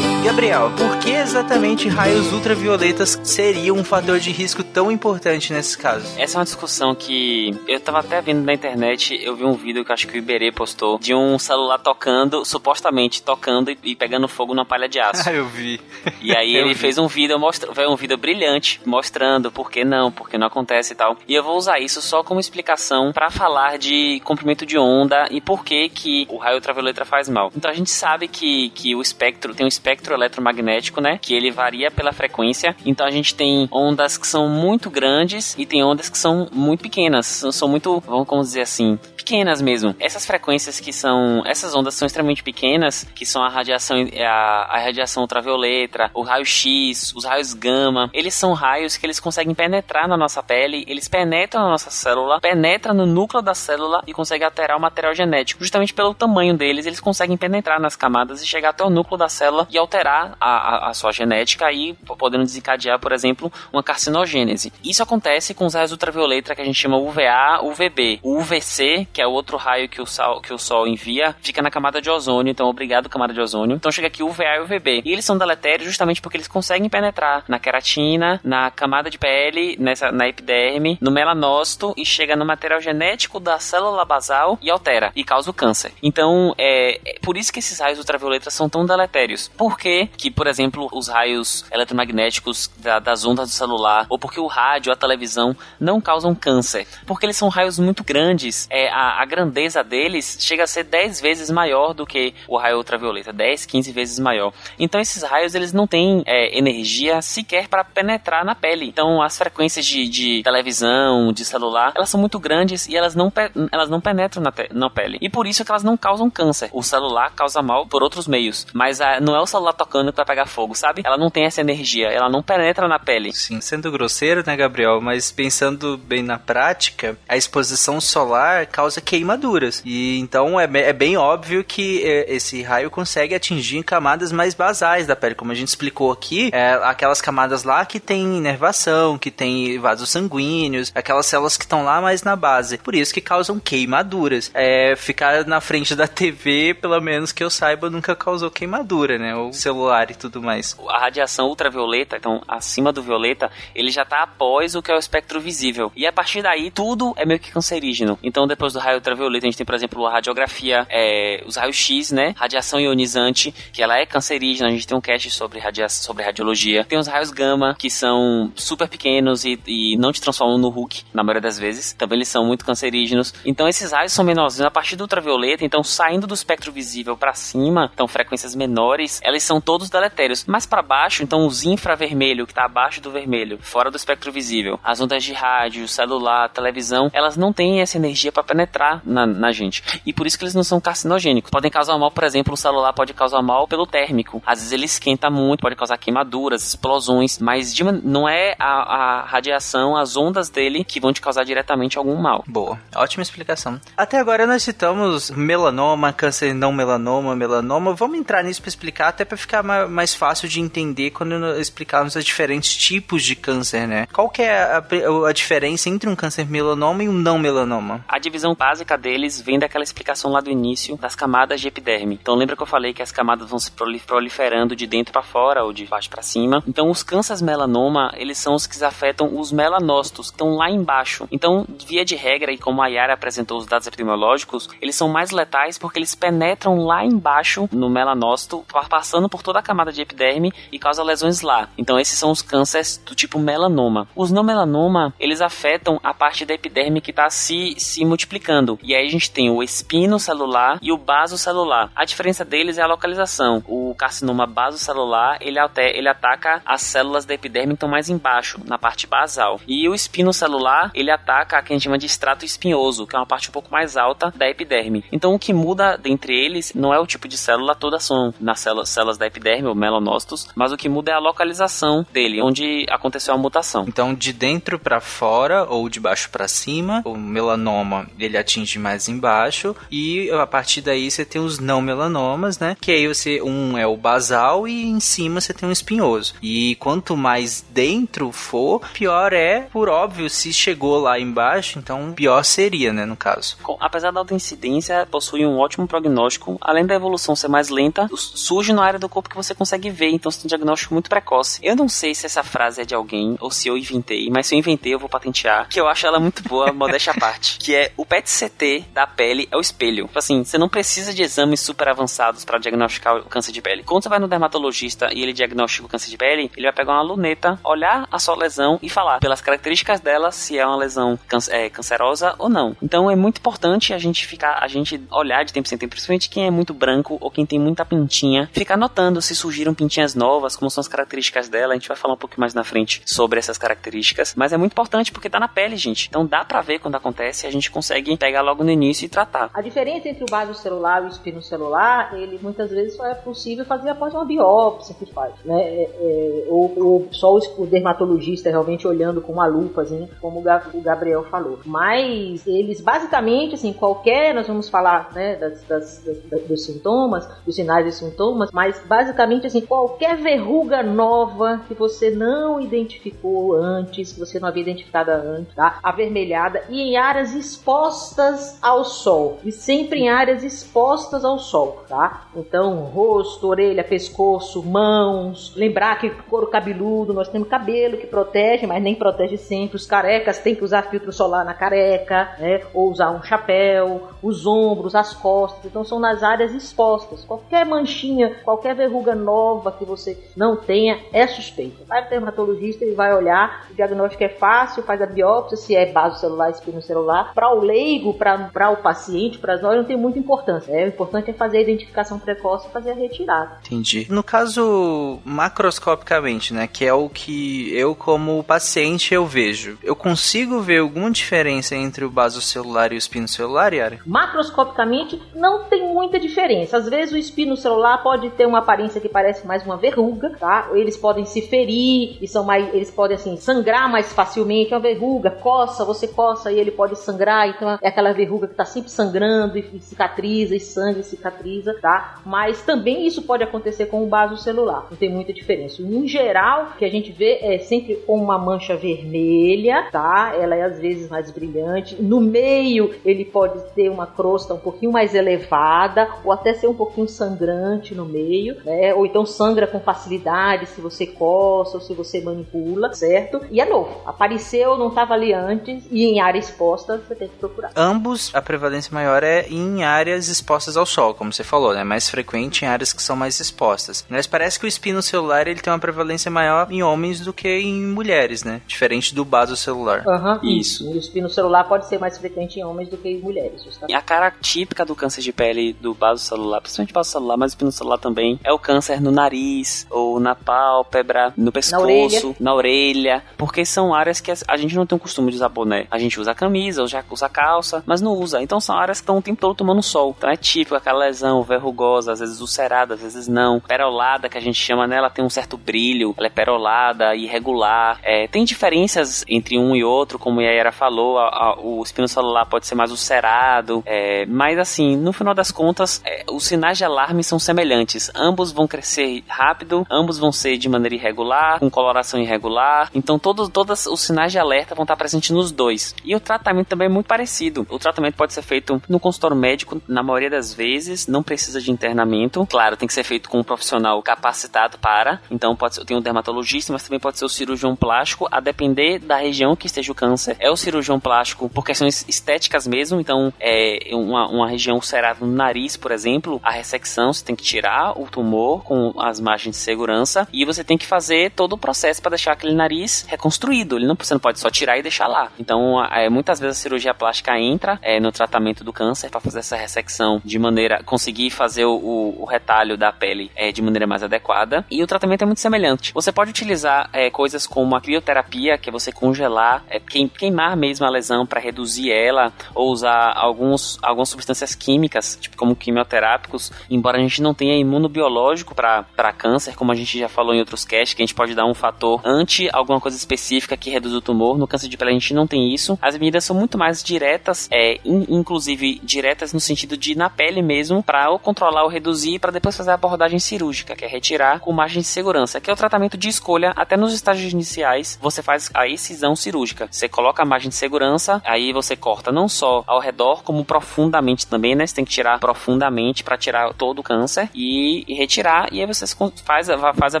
Gabriel, por que exatamente raios ultravioletas seriam um fator de risco tão importante nesses casos? Essa é uma discussão que eu tava até vendo na internet, eu vi um vídeo que acho que o Iberê postou, de um celular tocando, supostamente tocando e, e pegando fogo numa palha de aço. Ah, eu vi. E aí ele vi. fez um vídeo, mostra, um vídeo brilhante, mostrando por que não, por que não acontece e tal. E eu vou usar isso só como explicação para falar de comprimento de onda e por que que o raio ultravioleta faz mal. Então a gente sabe que, que o espectro, tem um espectro eletromagnético, né? Que ele varia pela frequência. Então a gente tem ondas que são muito grandes e tem ondas que são muito pequenas. São, muito, vamos dizer assim, pequenas mesmo. Essas frequências que são, essas ondas são extremamente pequenas, que são a radiação, a, a radiação ultravioleta, o raio X, os raios gama. Eles são raios que eles conseguem penetrar na nossa pele, eles penetram na nossa célula, penetram no núcleo da célula e conseguem alterar o material genético. Justamente pelo tamanho deles, eles conseguem penetrar nas camadas e chegar até o núcleo da célula e alterar alterar a, a, a, sua genética e podendo desencadear, por exemplo, uma carcinogênese. Isso acontece com os raios ultravioleta que a gente chama UVA, UVB. O UVC, que é o outro raio que o, sol, que o Sol envia, fica na camada de ozônio, então obrigado camada de ozônio. Então chega aqui UVA e UVB. E eles são deletérios justamente porque eles conseguem penetrar na queratina, na camada de pele, nessa, na epiderme, no melanócito e chega no material genético da célula basal e altera e causa o câncer. Então é, é por isso que esses raios ultravioletas são tão deletérios. Porque que, por exemplo, os raios eletromagnéticos da, das ondas do celular, ou porque o rádio, a televisão, não causam câncer. Porque eles são raios muito grandes. É, a, a grandeza deles chega a ser 10 vezes maior do que o raio ultravioleta, 10, 15 vezes maior. Então esses raios eles não têm é, energia sequer para penetrar na pele. Então as frequências de, de, televisão, de celular, elas são muito grandes e elas não, elas não penetram na, na pele. E por isso que elas não causam câncer. O celular causa mal por outros meios, mas a, não é o celular tocando para pegar fogo, sabe? Ela não tem essa energia, ela não penetra na pele. Sim, sendo grosseiro, né, Gabriel? Mas pensando bem na prática, a exposição solar causa queimaduras. E então é, é bem óbvio que é, esse raio consegue atingir camadas mais basais da pele, como a gente explicou aqui, é, aquelas camadas lá que tem inervação, que tem vasos sanguíneos, aquelas células que estão lá mais na base. Por isso que causam queimaduras. É, ficar na frente da TV, pelo menos que eu saiba, nunca causou queimadura, né? O celular e tudo mais. A radiação ultravioleta, então acima do violeta, ele já está após o que é o espectro visível. E a partir daí, tudo é meio que cancerígeno. Então, depois do raio ultravioleta, a gente tem, por exemplo, a radiografia, é, os raios X, né? Radiação ionizante, que ela é cancerígena. A gente tem um cast sobre, radia sobre radiologia. Tem os raios gama, que são super pequenos e, e não te transformam no Hulk, na maioria das vezes. Também eles são muito cancerígenos. Então, esses raios são menorzinhos. A partir do ultravioleta, então, saindo do espectro visível para cima, então frequências menores, elas são todos deletérios. Mais para baixo, então os infravermelho, que está abaixo do vermelho, fora do espectro visível, as ondas de rádio, celular, televisão, elas não têm essa energia para penetrar na, na, gente. E por isso que eles não são carcinogênicos. Podem causar mal, por exemplo, o celular pode causar mal pelo térmico. Às vezes ele esquenta muito, pode causar queimaduras, explosões, mas de, não é a, a radiação, as ondas dele que vão te causar diretamente algum mal. Boa, ótima explicação. Até agora nós citamos melanoma, câncer não melanoma, melanoma. Vamos entrar nisso para explicar, até para ficar mais fácil de entender quando explicarmos os diferentes tipos de câncer, né? Qual que é a, a, diferença entre um câncer melanoma e um não melanoma? A divisão básica deles vem daquela explicação lá do início das camadas de epiderme. Então lembra que eu falei que as camadas vão se proliferando de dentro para fora ou de baixo para cima. Então os cânceres melanoma, eles são os que afetam os melanócitos, que estão lá embaixo. Então, via de regra, e como a Yara apresentou os dados epidemiológicos, eles são mais letais porque eles penetram lá embaixo no melanócito, passando por toda a camada de epiderme e causam lesões lá. Então, esses são os cânceres do tipo melanoma. Os não melanoma, eles afetam a parte da epiderme que está se, se multiplicando. E aí a gente tem o espino celular e o baso celular. A diferença deles é a localização. O carcinoma basocelular, ele, alter, ele ataca as células da epiderme que estão mais embaixo, na parte basal. E o espino celular, ele ataca a que a gente chama de extrato espinhoso, que é uma parte um pouco mais alta da epiderme. Então o que muda dentre eles não é o tipo de célula, todas são nas células, células da epiderme, ou melanócitos, mas o que muda é a localização dele, onde aconteceu a mutação. Então de dentro para fora ou de baixo para cima, o melanoma ele atinge mais embaixo e a partir daí você tem os não melanomas, né? Que aí você um é o basal e em cima você tem um espinhoso. E quanto mais dentro for, pior é, por óbvio, se chegou lá embaixo, então pior seria, né, no caso. Apesar da alta incidência, possui um ótimo prognóstico, além da evolução ser mais lenta, surge na área do corpo que você consegue ver, então você tem um diagnóstico muito precoce. Eu não sei se essa frase é de alguém ou se eu inventei, mas se eu inventei, eu vou patentear, que eu acho ela muito boa, modéstia à parte, que é o PET-CT da pele é o espelho. Tipo assim, você não precisa de exames super avançados para diagnosticar o câncer de pele. Quando você vai no dermatologista e ele diagnostica o câncer de pele, ele vai pegar uma luneta, olhar a sua lesão e falar pelas características dela se é uma lesão é, cancerosa ou não. Então é muito importante a gente ficar, a gente olhar de tempo em tempo, principalmente quem é muito branco ou quem tem muita pintinha, ficar notando se surgiram pintinhas novas, como são as características dela. A gente vai falar um pouco mais na frente sobre essas características, mas é muito importante porque tá na pele, gente. Então dá pra ver quando acontece e a gente consegue pegar logo no início e tratar. A diferença entre o vaso celular e o espino celular, ele muitas vezes só é possível fazer após uma biópsia que faz, né? É, é, ou, ou, só o, dermatologista realmente olhando com uma lupa, assim, como o Gabriel falou. Mas eles basicamente, assim, qualquer, nós vamos falar, né, das, das, das, dos sintomas, dos sinais e sintomas, mas basicamente, assim, qualquer verruga nova que você não identificou antes, que você não havia identificado antes, tá? Avermelhada e em áreas expostas ao sol. E sempre em áreas expostas ao sol, tá? Então, rosto, orelha, pescoço, mãos. Lembrar que couro cabeludo, nós temos cabelo que protege, mas nem protege sempre. Os carecas têm que usar filtro solar na careca, né? Ou usar um chapéu, os ombros, as costas. Então, são nas áreas expostas. Qualquer manchinha, qualquer verruga nova que você não tenha é suspeita. Vai no dermatologista e vai olhar. O diagnóstico é fácil, faz a biópsia, se é base celular, espino celular. Para o leigo, para o paciente, para nós, não tem muita importância. É, o importante é fazer a identificação precoce e fazer a retirada. Entendi. No caso, macroscopicamente, né, que é o que eu como paciente eu vejo, eu consigo ver alguma diferença entre o baso celular e o espino celular, Yara? Macroscopicamente, não tem muita diferença. Às vezes o espino celular pode ter uma aparência que parece mais uma verruga, tá? Eles podem se ferir e são mais, eles podem assim sangrar mais facilmente. É uma verruga, coça, você coça e ele pode sangrar, então é aquela verruga que está sempre sangrando e, cicatriza e sangue e cicatriza, tá? Mas também isso pode acontecer com o baso celular. Não tem muita diferença. Em geral, o que a gente vê é sempre uma mancha vermelha, tá? Ela é às vezes mais brilhante. No meio, ele pode ter uma crosta um pouquinho mais elevada ou até ser um pouquinho sangrante no meio, né? Ou então sangra com facilidade se você coça ou se você manipula, certo? E é novo. Apareceu, não estava ali antes e em área exposta você tem que procurar. Ambos, a prevalência maior é em áreas expostas ao sol, como você falou, né? Mais frequente em áreas que são mais expostas. Mas parece que o espino celular ele tem uma prevalência maior em homens do que em mulheres, né? Diferente do baso celular. Uhum, isso. O espino celular pode ser mais frequente em homens do que em mulheres. Justamente. A cara típica do câncer de pele do baso celular, principalmente baso celular, mas o espino celular também, é o câncer no nariz, ou na pálpebra, no pescoço, na orelha, na orelha porque são áreas que a gente não tem o costume de usar boné. A gente usa camisa, ou já usa calça, mas não usa. Então são áreas que estão o tempo todo tomando sol. Então é típico aquela lesão verrugosa, às vezes ulcerada, às vezes não. Perolada, que a gente chama nela, tem um certo brilho, ela é perolada, irregular. É, tem diferenças entre um e outro, como a Yara falou, a, a, o espino celular pode ser mais ulcerado, é, mas assim, no final das contas, é, os sinais de alarme são semelhantes. Ambos vão crescer rápido, ambos vão ser de maneira irregular, com coloração irregular. Então todos, todos os sinais de alerta vão estar presentes nos dois. E o tratamento também é muito parecido. O tratamento pode ser feito no consultório médico, na maioria das vezes, não precisa de internamento. Claro, tem que ser feito com um profissional capacitado para. Então pode ser, tem um dermatologista, mas também pode ser o cirurgião plástico, a depender da região que esteja o câncer. É o cirurgião plástico por questões estéticas mesmo, então é uma, uma região ulcerada no nariz, por exemplo, a ressecção, você tem que tirar o tumor com as margens de segurança e você tem que fazer todo o processo para deixar aquele nariz reconstruído. Ele não, você não pode só tirar e deixar lá. Então, é, muitas vezes a cirurgia plástica entra é, no tratamento do câncer para fazer essa ressecção de maneira conseguir fazer o, o, o retalho da pele é, de maneira mais adequada. E o tratamento é muito semelhante. Você pode utilizar é, coisas como a crioterapia, que é você congelar, é, queimar mesmo a lesão para reduzir ela, ou usar alguns, algumas substâncias químicas, tipo como quimioterápicos, embora a gente não tenha imunobiológico para câncer, como a gente já falou em outros casts, que a gente pode dar um fator anti alguma coisa específica que reduz o tumor. No câncer de pele a gente não tem isso. As medidas são muito mais diretas, é, in, inclusive diretas no sentido de na pele mesmo, para ou controlar ou reduzir, para depois fazer a abordagem cirúrgica, que é retirar com margem de segurança, que é o tratamento de escolha. Até nos estágios iniciais, você faz a excisão cirúrgica. Você coloca a margem de segurança, aí você corta não só ao redor, como profundamente também, né? Você tem que tirar profundamente para tirar todo o câncer e, e, retirar, e aí você faz a, faz a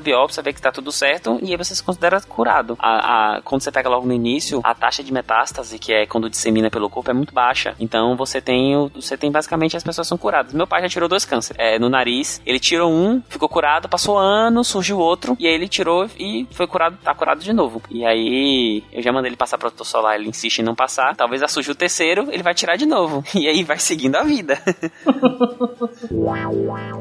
biópsia, vê que tá tudo certo, e aí você se considera curado. A, a, quando você pega logo no início, a taxa de metástase, que é quando dissemina pelo corpo, é muito baixa. Então você tem, você tem basicamente as pessoas são curadas. Meu pai já tirou dois cânceres é, no nariz. Ele tirou um, ficou curado, passou anos, surgiu outro, e aí ele tirou e foi curado, tá curado de novo. E aí eu já mandei ele passar protetor solar, ele insiste em não passar. Talvez surgiu o terceiro, ele vai tirar de novo. E aí vai seguindo a vida.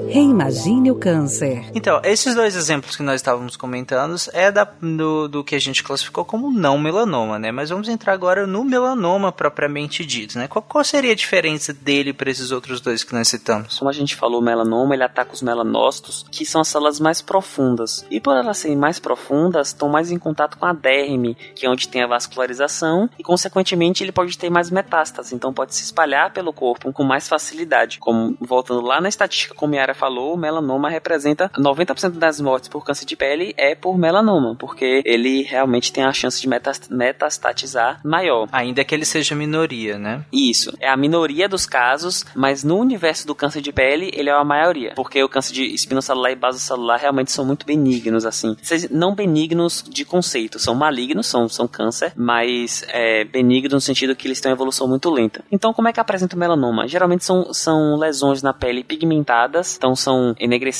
Reimagine o câncer. Então, esses dois exemplos que nós estávamos comentando é da, do, do que a gente classificou como não melanoma, né? Mas vamos entrar agora no melanoma propriamente dito, né? Qual, qual seria a diferença dele para esses outros dois que nós citamos? Como a gente falou, o melanoma ele ataca os melanócitos, que são as células mais profundas. E por elas serem mais profundas, estão mais em contato com a derme, que é onde tem a vascularização, e consequentemente ele pode ter mais metástases, então pode se espalhar pelo corpo com mais facilidade. Como voltando lá na estatística, como a Yara falou, o melanoma representa 90% das mortes por câncer de pele é por melanoma, porque ele realmente tem a chance de metastatizar maior. Ainda que ele seja minoria, né? Isso, é a minoria dos casos, mas no universo do câncer de pele, ele é a maioria, porque o câncer de espinocelular e basocelular realmente são muito benignos, assim. Não benignos de conceito, são malignos, são, são câncer, mas é, benignos no sentido que eles têm uma evolução muito lenta. Então, como é que apresenta o melanoma? Geralmente são, são lesões na pele pigmentadas, então são enegrecidas,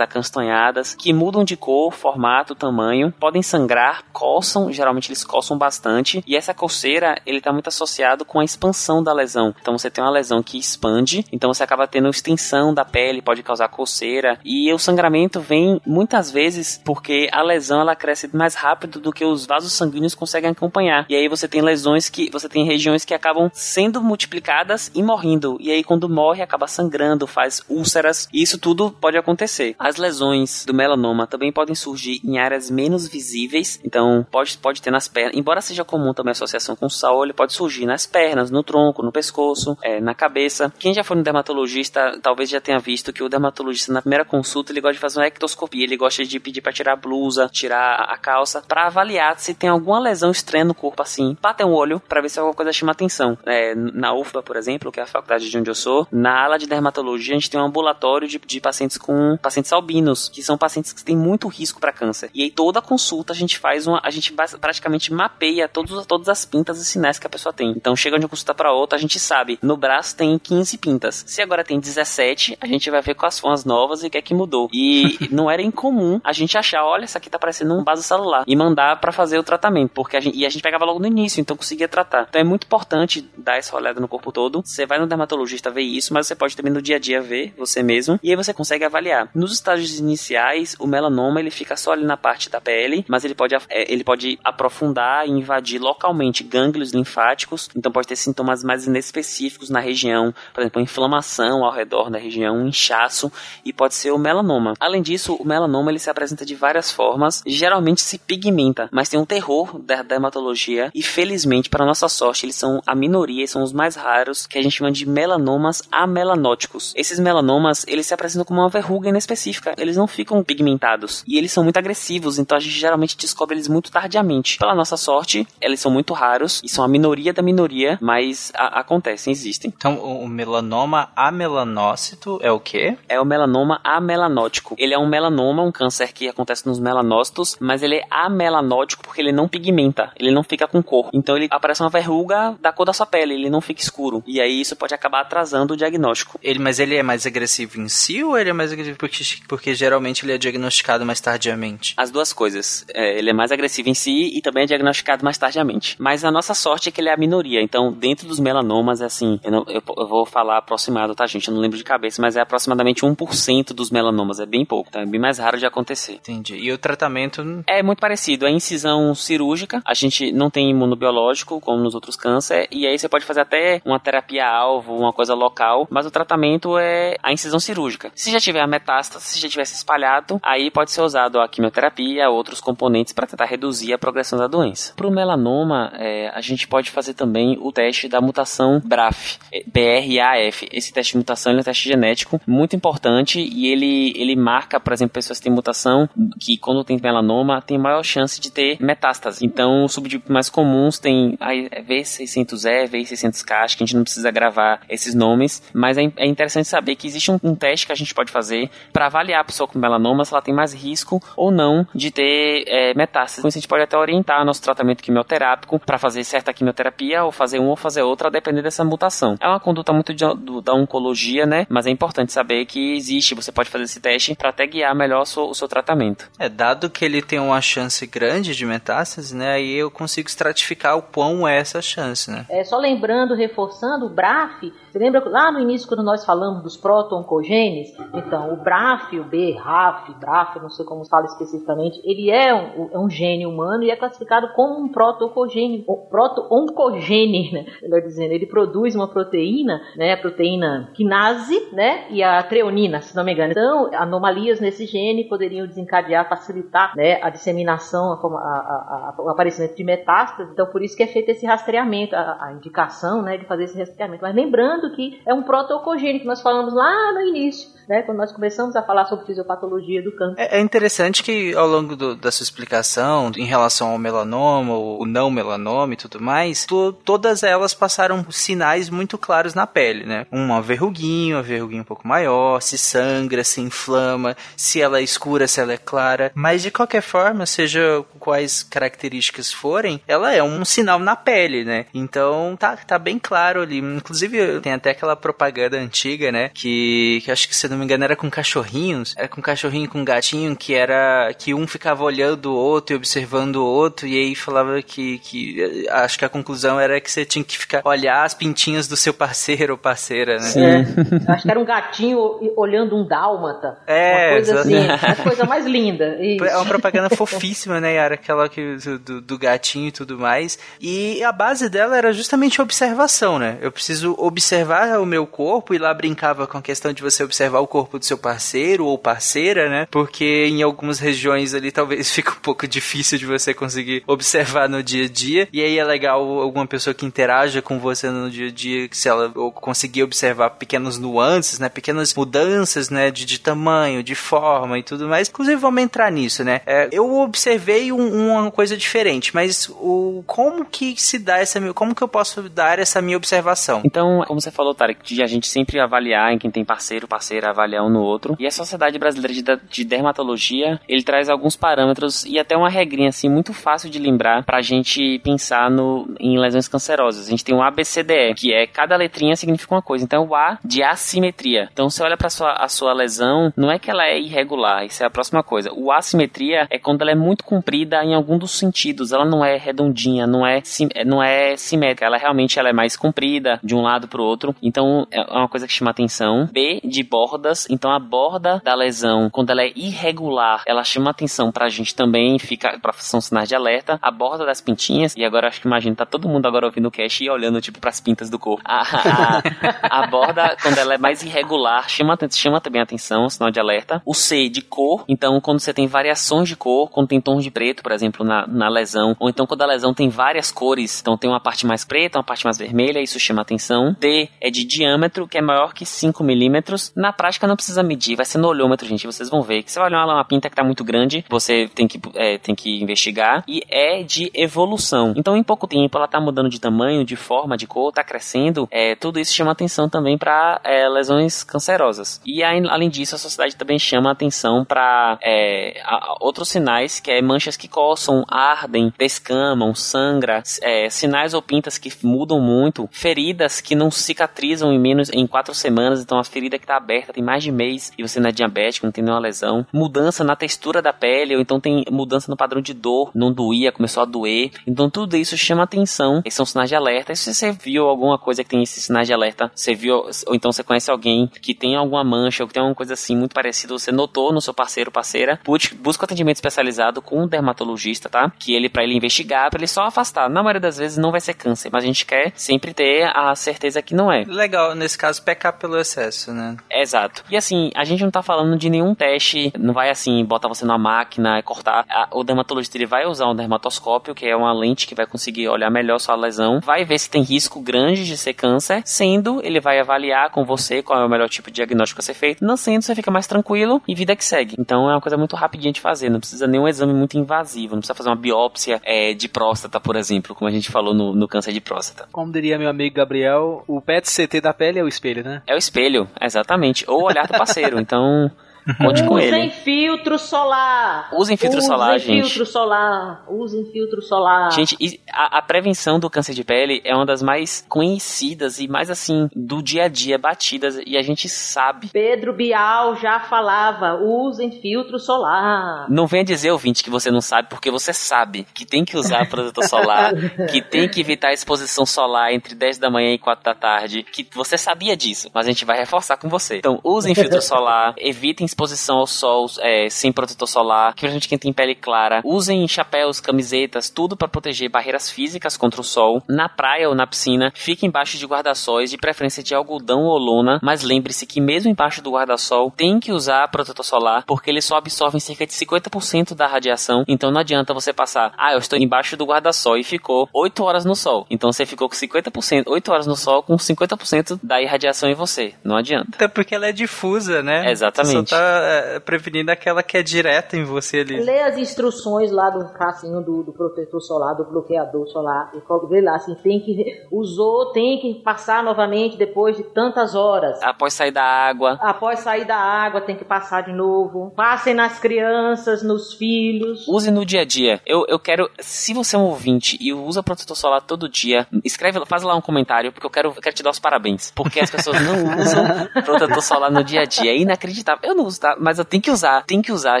acastanhadas, que mudam de cor, formato, tamanho, podem sangrar, coçam, geralmente eles coçam bastante, e essa coceira, ele está muito associado com a expansão da lesão. Então você tem uma lesão que expande, então você acaba tendo extensão da pele, pode causar coceira, e o sangramento vem muitas vezes porque a lesão ela cresce mais rápido do que os vasos sanguíneos conseguem acompanhar. E aí você tem lesões que você tem regiões que acabam sendo multiplicadas e morrendo. E aí quando morre acaba sangrando, faz úlceras, e isso tudo pode acontecer. As lesões do melanoma também podem surgir em áreas menos visíveis, então pode, pode ter nas pernas, embora seja comum também a associação com o sol, ele pode surgir nas pernas, no tronco, no pescoço, é, na cabeça. Quem já foi no dermatologista talvez já tenha visto que o dermatologista na primeira consulta ele gosta de fazer uma ectoscopia, ele gosta de pedir para tirar a blusa, tirar a calça, para avaliar se tem alguma lesão estranha no corpo assim, bater um olho para ver se alguma coisa chama atenção. É, na UFBA, por exemplo, que é a faculdade de onde eu sou, na ala de dermatologia a gente tem um ambulatório de, de pacientes com pacientes albinos, que são pacientes que têm muito risco para câncer. E aí toda consulta a gente faz uma, a gente praticamente mapeia todos, todas as pintas e sinais que a pessoa tem. Então chega de uma consulta para outra, a gente sabe, no braço tem 15 pintas. Se agora tem 17, a gente vai ver quais são as novas e o que é que mudou. E não era incomum a gente achar, olha, essa aqui tá parecendo um vaso celular e mandar para fazer o tratamento, porque a gente, e a gente pegava logo no início, então conseguia tratar. Então é muito importante dar essa olhada no corpo todo. Você vai no dermatologista ver isso, mas você pode também no dia a dia ver você mesmo e aí você consegue avaliar Nos estágios iniciais, o melanoma ele fica só ali na parte da pele, mas ele pode, é, ele pode aprofundar e invadir localmente gânglios linfáticos, então pode ter sintomas mais inespecíficos na região, por exemplo, inflamação ao redor da região, um inchaço, e pode ser o melanoma. Além disso, o melanoma ele se apresenta de várias formas, geralmente se pigmenta, mas tem um terror da dermatologia e felizmente, para nossa sorte, eles são a minoria, são os mais raros, que a gente chama de melanomas amelanóticos. Esses melanomas, eles se apresentam como uma verruga inespecífica, eles não ficam pigmentados e eles são muito agressivos, então a gente geralmente descobre eles muito tardiamente. Pela nossa sorte, eles são muito raros e são a minoria da minoria, mas acontecem, existem. Então, o melanoma amelanócito é o quê? É o melanoma amelanótico. Ele é um melanoma, um câncer que acontece nos melanócitos, mas ele é amelanótico porque ele não pigmenta, ele não fica com cor. Então ele aparece uma verruga da cor da sua pele, ele não fica escuro. E aí isso pode acabar atrasando o diagnóstico. Ele, mas ele é mais agressivo em si ou ele é mais agressivo porque, porque geralmente ele é diagnosticado mais tardiamente? As duas coisas. É, ele é mais agressivo em si e também é diagnosticado mais tardiamente. Mas a nossa sorte é que ele é a minoria. Então, dentro dos melanomas, é assim, eu, não, eu, eu vou falar aproximado, tá, gente? Eu não lembro de cabeça, mas é aproximadamente 1% dos melanomas. É bem pouco, tá? É bem mais raro de acontecer. Entendi. E o tratamento? É muito parecido. É incisão cirúrgica. A gente não tem imunobiológico, como nos outros cânceres. E aí você pode fazer até uma terapia-alvo, uma coisa local. Mas o tratamento é a incisão cirúrgica. Se já tiver a metástase, se já tivesse espalhado, aí pode ser usado a quimioterapia, outros componentes para tentar reduzir a progressão da doença. Para o melanoma, é, a gente pode fazer também o teste da mutação BRAF, é, BRAF. Esse teste de mutação é um teste genético muito importante e ele, ele marca, por exemplo, pessoas que têm mutação que quando tem melanoma tem maior chance de ter metástase. Então, os subtipos mais comuns tem a V600E, V600K, acho que a gente não precisa gravar esses nomes, mas é, é interessante saber que existe um, um, teste que a gente pode fazer para avaliar a pessoa com melanoma se ela tem mais risco ou não de ter é, metástase. Com isso, a gente pode até orientar nosso tratamento quimioterápico para fazer certa quimioterapia ou fazer uma ou fazer outra, a depender dessa mutação. É uma conduta muito de, do, da oncologia, né? Mas é importante saber que existe, você pode fazer esse teste para até guiar melhor o seu, o seu tratamento. É, dado que ele tem uma chance grande de metástase, né? Aí eu consigo estratificar o quão é essa chance, né? É, só lembrando, reforçando, o BRAF, você lembra lá no início quando nós falamos dos proto-oncogenes? Então, o BRAF, o B, RAF, BRAF, não sei como fala especificamente, ele é um, é um gene humano e é classificado como um proto-oncogene, proto-oncogene, né? Melhor dizendo, ele produz uma proteína, né? A proteína quinase, né? E a treonina, se não me engano. Então, anomalias nesse gene poderiam desencadear, facilitar, né? A disseminação, a, a, a, o aparecimento de metástases. Então, por isso que é feito esse rastreamento, a, indicação, né? De fazer esse rastreamento. Mas lembrando que é um proto-oncogene que nós falamos lá no início né, quando nós começamos a falar sobre fisiopatologia do câncer. É, é interessante que ao longo do, da sua explicação, em relação ao melanoma, o não melanoma e tudo mais, todas elas passaram sinais muito claros na pele, né? Uma verruguinha, uma verruguinha um pouco maior, se sangra, se inflama, se ela é escura, se ela é clara. Mas de qualquer forma, seja quais características forem, ela é um sinal na pele, né? Então tá, tá bem claro ali. Inclusive, tem até aquela propaganda antiga, né? Que, que acho que você não me engano, era com cachorrinhos. Era com cachorrinho com gatinho que era. que um ficava olhando o outro e observando o outro, e aí falava que. que acho que a conclusão era que você tinha que ficar olhar as pintinhas do seu parceiro ou parceira, né? Sim. É, acho que era um gatinho olhando um dálmata. É, uma coisa assim, a coisa mais linda. Isso. É uma propaganda fofíssima, né, Yara? Aquela que, do, do gatinho e tudo mais. E a base dela era justamente a observação, né? Eu preciso observar o meu corpo e lá brincava com a questão de você observar o corpo do seu parceiro ou parceira, né? Porque em algumas regiões ali talvez fique um pouco difícil de você conseguir observar no dia a dia. E aí é legal alguma pessoa que interaja com você no dia a dia, se ela conseguir observar pequenas nuances, né? Pequenas mudanças, né? De, de tamanho, de forma e tudo mais. Inclusive, vamos entrar nisso, né? É, eu observei um, uma coisa diferente, mas o como que se dá essa como que eu posso dar essa minha observação? Então, como você falou, Tarek, de a gente sempre avaliar em quem tem parceiro, parceira, um no outro. E a Sociedade Brasileira de, de Dermatologia, ele traz alguns parâmetros e até uma regrinha assim muito fácil de lembrar pra gente pensar no, em lesões cancerosas. A gente tem um ABCDE, que é cada letrinha significa uma coisa. Então o A de assimetria. Então você olha para sua a sua lesão, não é que ela é irregular, isso é a próxima coisa. O assimetria é quando ela é muito comprida em algum dos sentidos. Ela não é redondinha, não é não é simétrica, ela realmente ela é mais comprida de um lado para o outro. Então é uma coisa que chama atenção. B de borda bordas. Então a borda da lesão, quando ela é irregular, ela chama atenção pra gente também, fica pra são sinais de alerta. A borda das pintinhas, e agora acho que imagina, tá todo mundo agora ouvindo o cast e olhando tipo pras pintas do corpo. A, a, a borda, quando ela é mais irregular, chama, chama também atenção, sinal de alerta. O C de cor, então quando você tem variações de cor, quando tem tons de preto, por exemplo, na, na lesão, ou então quando a lesão tem várias cores, então tem uma parte mais preta, uma parte mais vermelha, isso chama atenção. D é de diâmetro, que é maior que 5 milímetros. Na prática não precisa medir, vai ser no olhômetro, gente, vocês vão ver. Que você vai olhar uma, pinta que tá muito grande, você tem que, é, tem que investigar. E é de evolução. Então em pouco tempo ela tá mudando de tamanho, de forma, de cor, tá crescendo. É, tudo isso chama atenção também para é, lesões cancerosas. E além disso, a sociedade também chama atenção para é, outros sinais, que é manchas que coçam, ardem, descamam, sangra, é, sinais ou pintas que mudam muito, feridas que não cicatrizam em menos em quatro semanas, então a ferida que está aberta tem mais de mês e você não é diabético, não tem nenhuma lesão, mudança na textura da pele, ou então tem mudança no padrão de dor, não doía, começou a doer, então tudo isso chama atenção, esses são sinais de alerta, e se você viu alguma coisa que tem esses sinais de alerta, você viu, ou então você conhece alguém que tem alguma mancha, ou que tem alguma coisa assim muito parecida, você notou no seu parceiro, parceira, busca atendimento especializado com um dermatologista, tá? Que ele, para ele investigar, para ele só afastar. Na maioria das vezes não vai ser câncer, mas a gente quer sempre ter a certeza que não é. Legal, nesse caso, pecar pelo excesso, né? Exato. E assim, a gente não tá falando de nenhum teste, não vai assim, botar você na máquina e cortar. O dermatologista ele vai usar um dermatoscópio, que é uma lente que vai conseguir olhar melhor sua lesão, vai ver se tem risco grande de ser câncer, sendo, ele vai avaliar com você qual é o melhor tipo de diagnóstico a ser feito, não sendo, você fica mais tranquilo e vida que segue. Então é uma coisa muito rapidinha de fazer, não precisa nenhum exame muito invasivo, não precisa fazer uma biópsia é, de próstata, por exemplo, como a gente falou no, no câncer de próstata. Como diria meu amigo Gabriel, o PET-CT da pele é o espelho, né? É o espelho, exatamente. Ou olhar do parceiro. Então, Conte com ele. Usem filtro solar. Usem filtro Usem solar, gente. Usem filtro solar. Usem filtro solar. Gente, a, a, prevenção do câncer de pele é uma das mais conhecidas e mais assim, do dia a dia, batidas. E a gente sabe. Pedro Bial já falava: usem filtro solar. Não venha dizer, ouvinte, que você não sabe, porque você sabe que tem que usar protetor solar, que tem que evitar a exposição solar entre 10 da manhã e 4 da tarde, que você sabia disso, mas a gente vai reforçar com você. Então, usem filtro solar, evitem exposição ao sol é, sem protetor solar, que principalmente quem tem pele clara. Usem chapéus, camisetas, tudo para proteger barreiras físicas contra o sol. Na praia ou na piscina, fique embaixo de guarda-sóis, de preferência de algodão ou lona, mas lembre-se que mesmo embaixo do guarda-sol tem que usar protetor solar, porque ele só absorve cerca de 50% da radiação, então não adianta você passar, ah, eu estou embaixo do guarda-sol e ficou 8 horas no sol. Então você ficou com 50%, 8 horas no sol com 50% da irradiação em você. Não adianta. Até porque ela é difusa, né? Exatamente. Você só tá é, prevenindo aquela que é direta em você ali. Lê as instruções lá do casinho do, do protetor solar, do bloqueador solar, e vê lá assim, tem que usou, tem que passar novamente depois de tantas horas. Após sair da água. Após sair da água, tem que passar de novo. Passem nas crianças, nos filhos. Use no dia a dia. Eu, eu quero, se você é um ouvinte e usa protetor solar todo dia, escreve, faz lá um comentário, porque eu quero, eu quero te dar os parabéns. Porque as pessoas não usam protetor solar no dia a dia. É inacreditável. Eu não uso, tá? Mas tenho que usar. Tem que usar,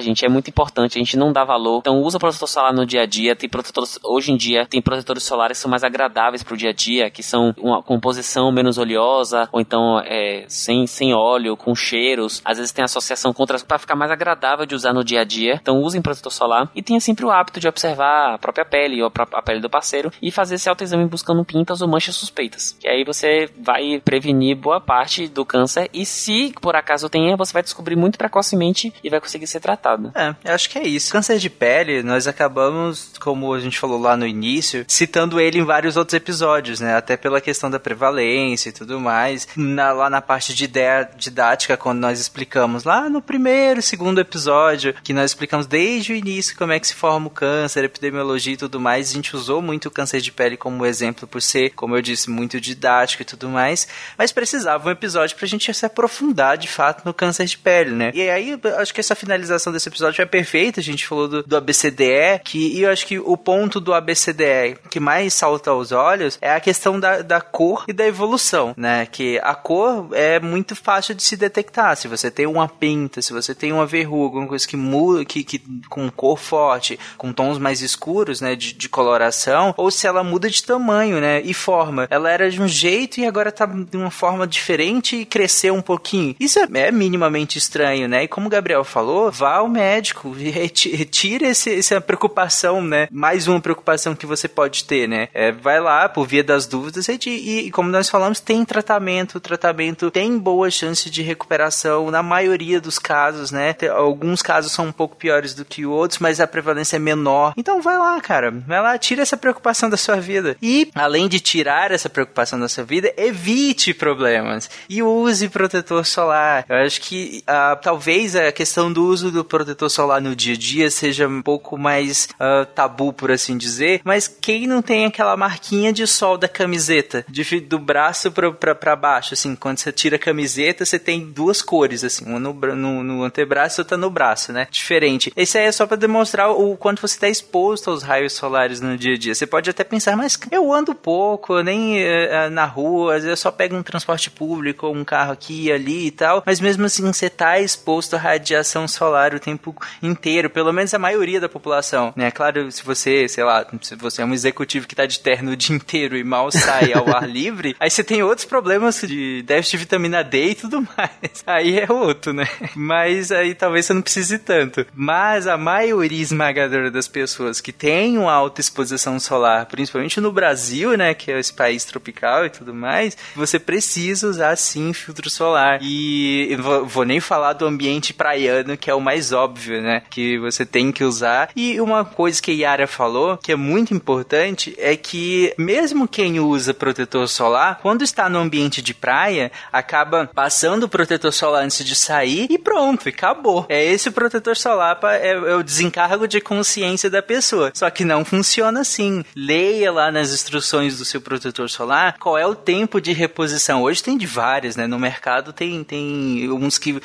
gente. É muito importante. A gente não dá valor. Então usa protetor solar no dia a dia. Tem protetores, hoje em dia, tem protetores solares que são mais agradáveis pro dia a dia, que são uma composição menos oleosa, ou então é, sem, sem óleo, com cheiros. Às vezes tem associação com outras para ficar mais agradável de usar no dia a dia. Então usem protetor solar e tenha sempre o hábito de observar a própria pele ou a pele do parceiro e fazer esse autoexame buscando pintas ou manchas suspeitas. Que aí você vai prevenir boa parte do câncer e se por acaso tenha, você vai descobrir muito precocemente e vai conseguir ser tratado. É, eu acho que é isso. Câncer de pele, nós acabamos, como a gente falou lá no início, citando ele em vários outros episódios, né? Até pela questão da prevalência e tudo mais. Na, lá na parte de ideia didática, quando nós explicamos lá no primeiro, segundo episódio, que nós explicamos desde o início como é que se forma o câncer, epidemiologia e tudo mais, a gente usou muito o câncer de pele como exemplo por ser, como eu disse, muito didático e tudo mais, mas precisava um episódio pra gente se aprofundar de fato no câncer de pele, né? E aí, acho que essa finalização desse episódio é perfeita. A gente falou do, do ABCDE, que, e eu acho que o ponto do ABCDE que mais salta aos olhos é a questão da, da cor e da evolução, né? Que a cor é muito fácil de se detectar. Se você tem uma pinta, se você tem uma verruga, alguma coisa que muda, que, que com cor forte, com tons mais escuros, né? De, de coloração, ou se ela muda de tamanho, né? E forma. Ela era de um jeito e agora tá de uma forma diferente e cresceu um pouquinho. Isso é, é minimamente estranho, né? E como o Gabriel falou, vá ao médico, retire esse, essa preocupação, né? Mais uma preocupação que você pode ter, né? É, vai lá por via das dúvidas e, e, como nós falamos, tem tratamento, o tratamento tem boa chance de recuperação na maioria dos casos, né? Tem, alguns casos são um pouco piores do que outros, mas a prevalência é menor. Então vai lá, cara, vai lá, tira essa preocupação da sua vida. E além de tirar essa preocupação da sua vida, evite problemas e use protetor solar. Eu acho que uh, talvez a questão do uso do protetor solar no dia a dia seja um pouco mais uh, tabu, por assim dizer, mas quem não tem aquela marquinha de sol da camiseta, de, do braço pra, baixo, assim, quando você tira a camiseta, você tem duas cores, assim, uma no, no, no antebraço e outra no braço, né? Diferente. Isso aí é só para demonstrar o quanto você está exposto aos raios solares no dia a dia. Você pode até pensar, mas eu ando pouco, nem uh, na rua, às vezes eu só pego um transporte público, um carro aqui e ali e tal, mas mesmo assim você tá exposto à radiação solar o tempo inteiro, pelo menos a maioria da população, né? Claro, se você, sei lá, se você é um executivo que tá de terno o dia inteiro e mal sai ao ar livre, aí você tem outros problemas de déficit de vitamina D e tudo mais. Aí é outro, né? Mas aí talvez você não precise tanto. Mas a maioria esmagadora das pessoas que tem uma alta exposição solar, principalmente no Brasil, né, que é esse país tropical e tudo mais, você precisa usar sim filtro solar. E vou nem falar do ambiente praiano, que é o mais óbvio, né, que você tem que usar. E uma coisa que a Yara falou, que é muito importante, é que mesmo quem usa protetor solar, quando está no ambiente de praia, acaba passando o protetor solar antes de sair e pronto, acabou. É esse o protetor solar, é, é o desencargo de consciência da pessoa. Só que não funciona assim. Leia lá nas instruções do seu protetor solar qual é o tempo de reposição. Hoje tem de várias, né? No mercado tem, tem uns que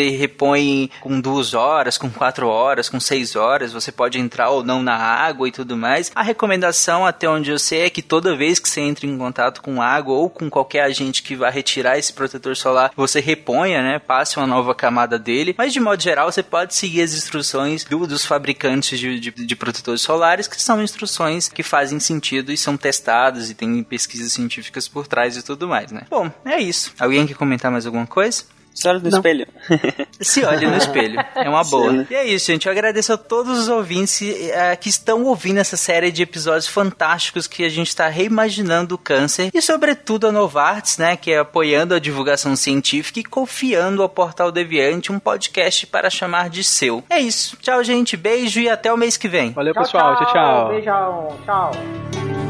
você repõe com duas horas, com quatro horas, com seis horas. Você pode entrar ou não na água e tudo mais. A recomendação, até onde eu sei, é que toda vez que você entra em contato com água ou com qualquer agente que vá retirar esse protetor solar, você reponha, né? Passe uma nova camada dele. Mas de modo geral, você pode seguir as instruções do, dos fabricantes de, de, de protetores solares, que são instruções que fazem sentido e são testadas e tem pesquisas científicas por trás e tudo mais, né? Bom, é isso. Alguém quer comentar mais alguma coisa? Se olha no Não. espelho. Se olha no espelho. É uma boa. Sim. E é isso, gente. Eu agradeço a todos os ouvintes uh, que estão ouvindo essa série de episódios fantásticos que a gente está reimaginando o câncer. E, sobretudo, a Novartis, né? Que é apoiando a divulgação científica e confiando ao Portal Deviante um podcast para chamar de seu. É isso. Tchau, gente. Beijo e até o mês que vem. Valeu, tchau, pessoal. Tchau, tchau. tchau. Beijão. Tchau.